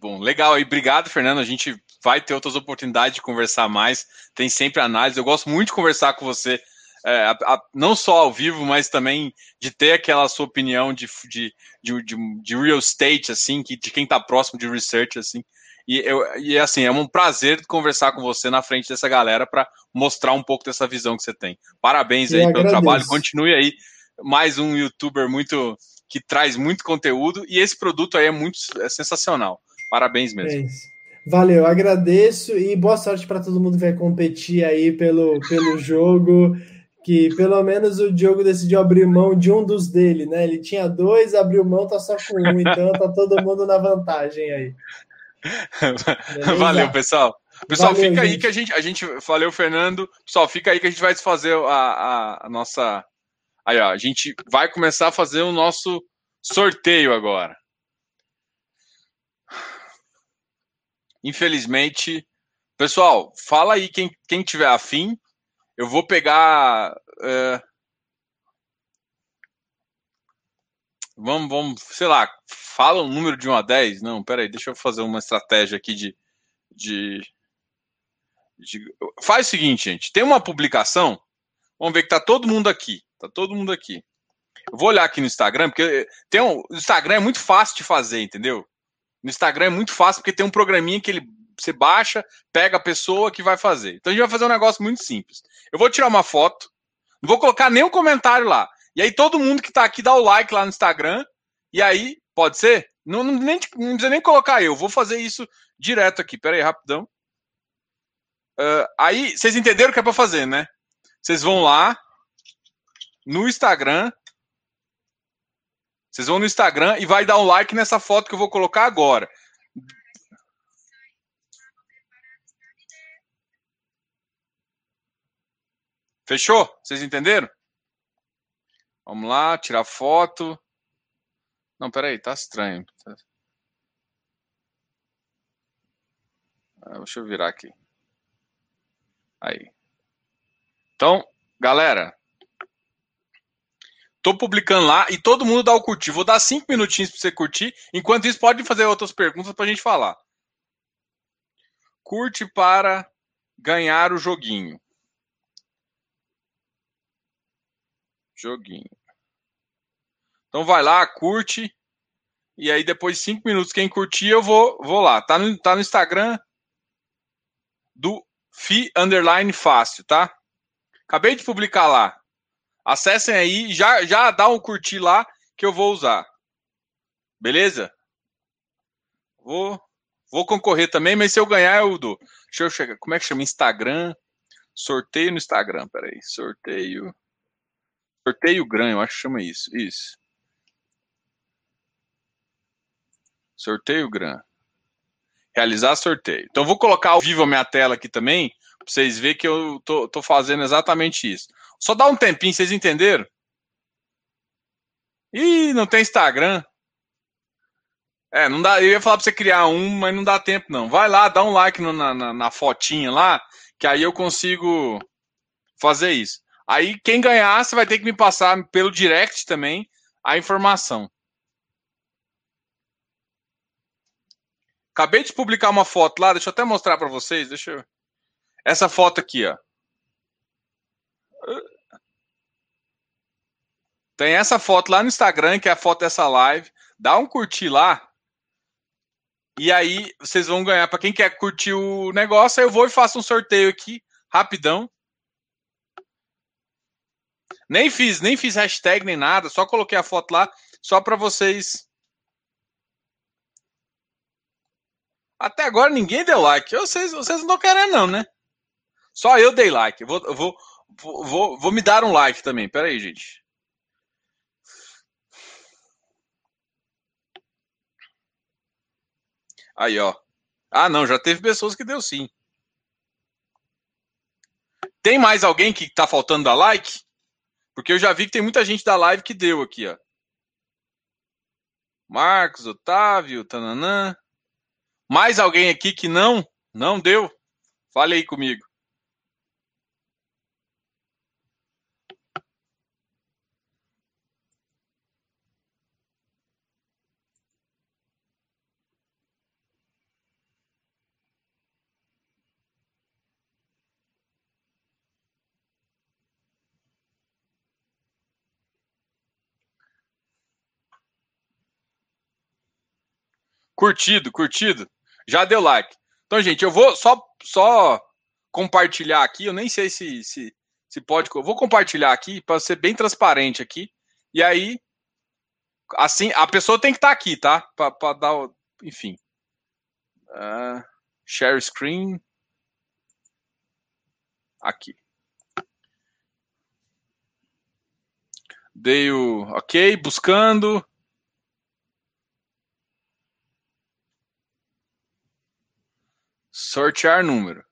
Bom, legal. E obrigado, Fernando. A gente vai ter outras oportunidades de conversar mais. Tem sempre análise. Eu gosto muito de conversar com você, é, a, a, não só ao vivo, mas também de ter aquela sua opinião de, de, de, de, de real estate, assim, que, de quem está próximo de research, assim. E, eu, e assim, é um prazer conversar com você na frente dessa galera para mostrar um pouco dessa visão que você tem. Parabéns aí pelo trabalho. Continue aí. Mais um youtuber muito que traz muito conteúdo e esse produto aí é muito é sensacional. Parabéns mesmo. É Valeu, agradeço e boa sorte para todo mundo que vai competir aí pelo, pelo jogo. Que pelo menos o Diogo decidiu abrir mão de um dos dele, né? Ele tinha dois, abriu mão, tá só com um, então tá todo mundo na vantagem aí. [LAUGHS] Beleza? Valeu, pessoal. Pessoal, Valeu, fica gente. aí que a gente, a gente. Valeu, Fernando. Pessoal, fica aí que a gente vai fazer a, a, a nossa Aí, ó, a gente vai começar a fazer o nosso sorteio agora. Infelizmente, pessoal, fala aí quem, quem tiver afim. Eu vou pegar. Uh, vamos, vamos, sei lá, fala um número de 1 a 10. Não, peraí, deixa eu fazer uma estratégia aqui de, de, de. Faz o seguinte, gente: tem uma publicação. Vamos ver que tá todo mundo aqui. Tá todo mundo aqui. Eu vou olhar aqui no Instagram, porque tem um, o Instagram é muito fácil de fazer, entendeu? No Instagram é muito fácil, porque tem um programinha que ele, você baixa, pega a pessoa que vai fazer. Então a gente vai fazer um negócio muito simples. Eu vou tirar uma foto, não vou colocar nenhum comentário lá. E aí todo mundo que tá aqui dá o like lá no Instagram. E aí, pode ser? Não, não, nem, não precisa nem colocar eu. Vou fazer isso direto aqui. Pera aí, rapidão. Uh, aí, vocês entenderam o que é para fazer, né? Vocês vão lá, no Instagram. Vocês vão no Instagram e vai dar um like nessa foto que eu vou colocar agora. Fechou? Vocês entenderam? Vamos lá, tirar foto. Não, peraí, tá estranho. Ah, deixa eu virar aqui. Aí. Então, galera, tô publicando lá e todo mundo dá o curtir. Vou dar cinco minutinhos para você curtir. Enquanto isso, pode fazer outras perguntas para a gente falar. Curte para ganhar o joguinho. Joguinho. Então vai lá, curte. E aí depois de cinco minutos, quem curtir, eu vou, vou lá. Tá no, tá no Instagram do Fi Underline Fácil, tá? Acabei de publicar lá. Acessem aí, já, já dá um curtir lá que eu vou usar. Beleza? Vou, vou concorrer também, mas se eu ganhar, eu dou. Deixa eu chegar. Como é que chama? Instagram. Sorteio no Instagram. Peraí. Sorteio. Sorteio Gran, eu acho que chama isso. Isso. Sorteio Gran. Realizar sorteio. Então, vou colocar ao vivo a minha tela aqui também, para vocês verem que eu tô, tô fazendo exatamente isso. Só dá um tempinho, vocês entenderam? Ih, não tem Instagram. É, não dá. Eu ia falar para você criar um, mas não dá tempo, não. Vai lá, dá um like no, na, na, na fotinha lá, que aí eu consigo fazer isso. Aí quem ganhar, você vai ter que me passar pelo direct também a informação. Acabei de publicar uma foto lá, deixa eu até mostrar para vocês, deixa eu... Essa foto aqui, ó. Tem essa foto lá no Instagram, que é a foto dessa live. Dá um curtir lá. E aí vocês vão ganhar. Para quem quer curtir o negócio, eu vou e faço um sorteio aqui, rapidão. Nem fiz, nem fiz hashtag nem nada, só coloquei a foto lá, só para vocês. Até agora ninguém deu like. Vocês, vocês não estão querendo, não, né? Só eu dei like. Eu vou, eu vou, vou, vou me dar um like também. Pera aí, gente. Aí, ó. Ah, não, já teve pessoas que deu sim. Tem mais alguém que tá faltando dar like? Porque eu já vi que tem muita gente da live que deu aqui, ó. Marcos, Otávio, Tananã. Mais alguém aqui que não? Não deu? Fale aí comigo. Curtido, curtido. Já deu like. Então, gente, eu vou só, só compartilhar aqui. Eu nem sei se, se, se pode. Eu vou compartilhar aqui para ser bem transparente aqui. E aí, assim, a pessoa tem que estar tá aqui, tá? Para dar. Enfim. Uh, share screen. Aqui. Dei o ok, buscando. Sortear número.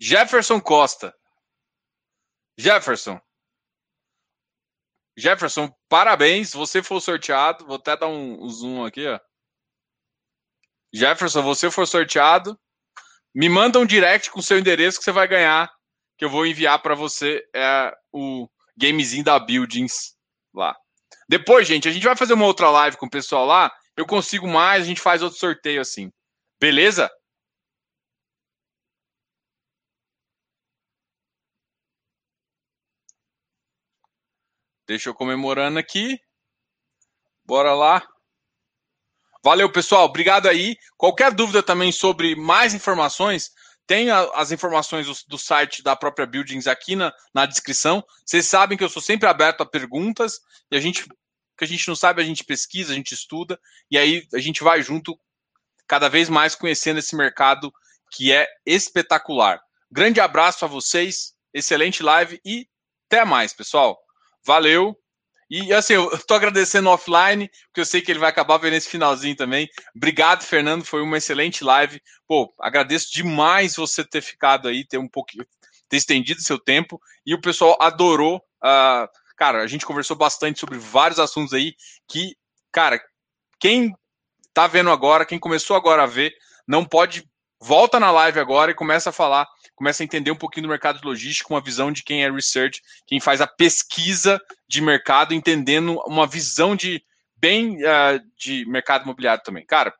Jefferson Costa. Jefferson. Jefferson, parabéns. Você foi sorteado. Vou até dar um, um zoom aqui, ó. Jefferson, você foi sorteado. Me manda um direct com seu endereço que você vai ganhar. Que eu vou enviar para você é, o gamezinho da Buildings lá. Depois, gente, a gente vai fazer uma outra live com o pessoal lá. Eu consigo mais, a gente faz outro sorteio assim. Beleza? Deixa eu comemorando aqui. Bora lá. Valeu, pessoal. Obrigado aí. Qualquer dúvida também sobre mais informações, tem as informações do, do, site da própria Buildings aqui na, na descrição. Vocês sabem que eu sou sempre aberto a perguntas e a gente, que a gente não sabe, a gente pesquisa, a gente estuda e aí a gente vai junto cada vez mais conhecendo esse mercado que é espetacular. Grande abraço a vocês excelente live e até mais, pessoal. Valeu. E assim, eu tô agradecendo offline, porque eu sei que ele vai acabar vendo esse finalzinho também. Obrigado, Fernando, foi uma excelente live. Pô, agradeço demais você ter ficado aí, ter um pouquinho, ter estendido seu tempo. E o pessoal adorou. Uh, cara, a gente conversou bastante sobre vários assuntos aí que, cara, quem tá vendo agora, quem começou agora a ver, não pode volta na live agora e começa a falar, começa a entender um pouquinho do mercado logístico, uma visão de quem é research, quem faz a pesquisa de mercado, entendendo uma visão de bem uh, de mercado imobiliário também. Cara,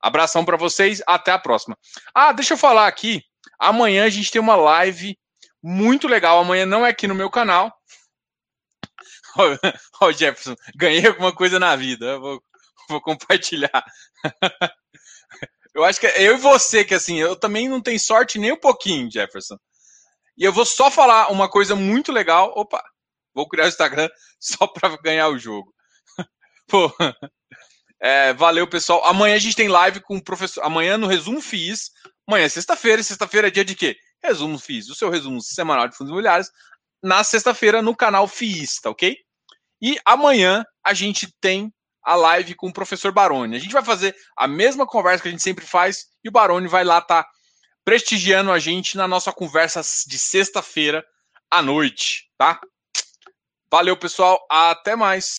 abração para vocês, até a próxima. Ah, deixa eu falar aqui, amanhã a gente tem uma live muito legal, amanhã não é aqui no meu canal. [LAUGHS] Ó, oh, Jefferson, ganhei alguma coisa na vida, vou, vou compartilhar. [LAUGHS] Eu acho que é eu e você, que assim, eu também não tenho sorte nem um pouquinho, Jefferson. E eu vou só falar uma coisa muito legal. Opa, vou criar o Instagram [LAUGHS] só para ganhar o jogo. [LAUGHS] Pô, é, valeu, pessoal. Amanhã a gente tem live com o professor. Amanhã no Resumo FIS. Amanhã é sexta-feira. Sexta-feira é dia de quê? Resumo FIS. O seu resumo semanal de fundos imobiliários. Na sexta-feira no canal FIS, tá ok? E amanhã a gente tem a live com o professor Baroni. A gente vai fazer a mesma conversa que a gente sempre faz e o Baroni vai lá estar tá prestigiando a gente na nossa conversa de sexta-feira à noite, tá? Valeu, pessoal. Até mais.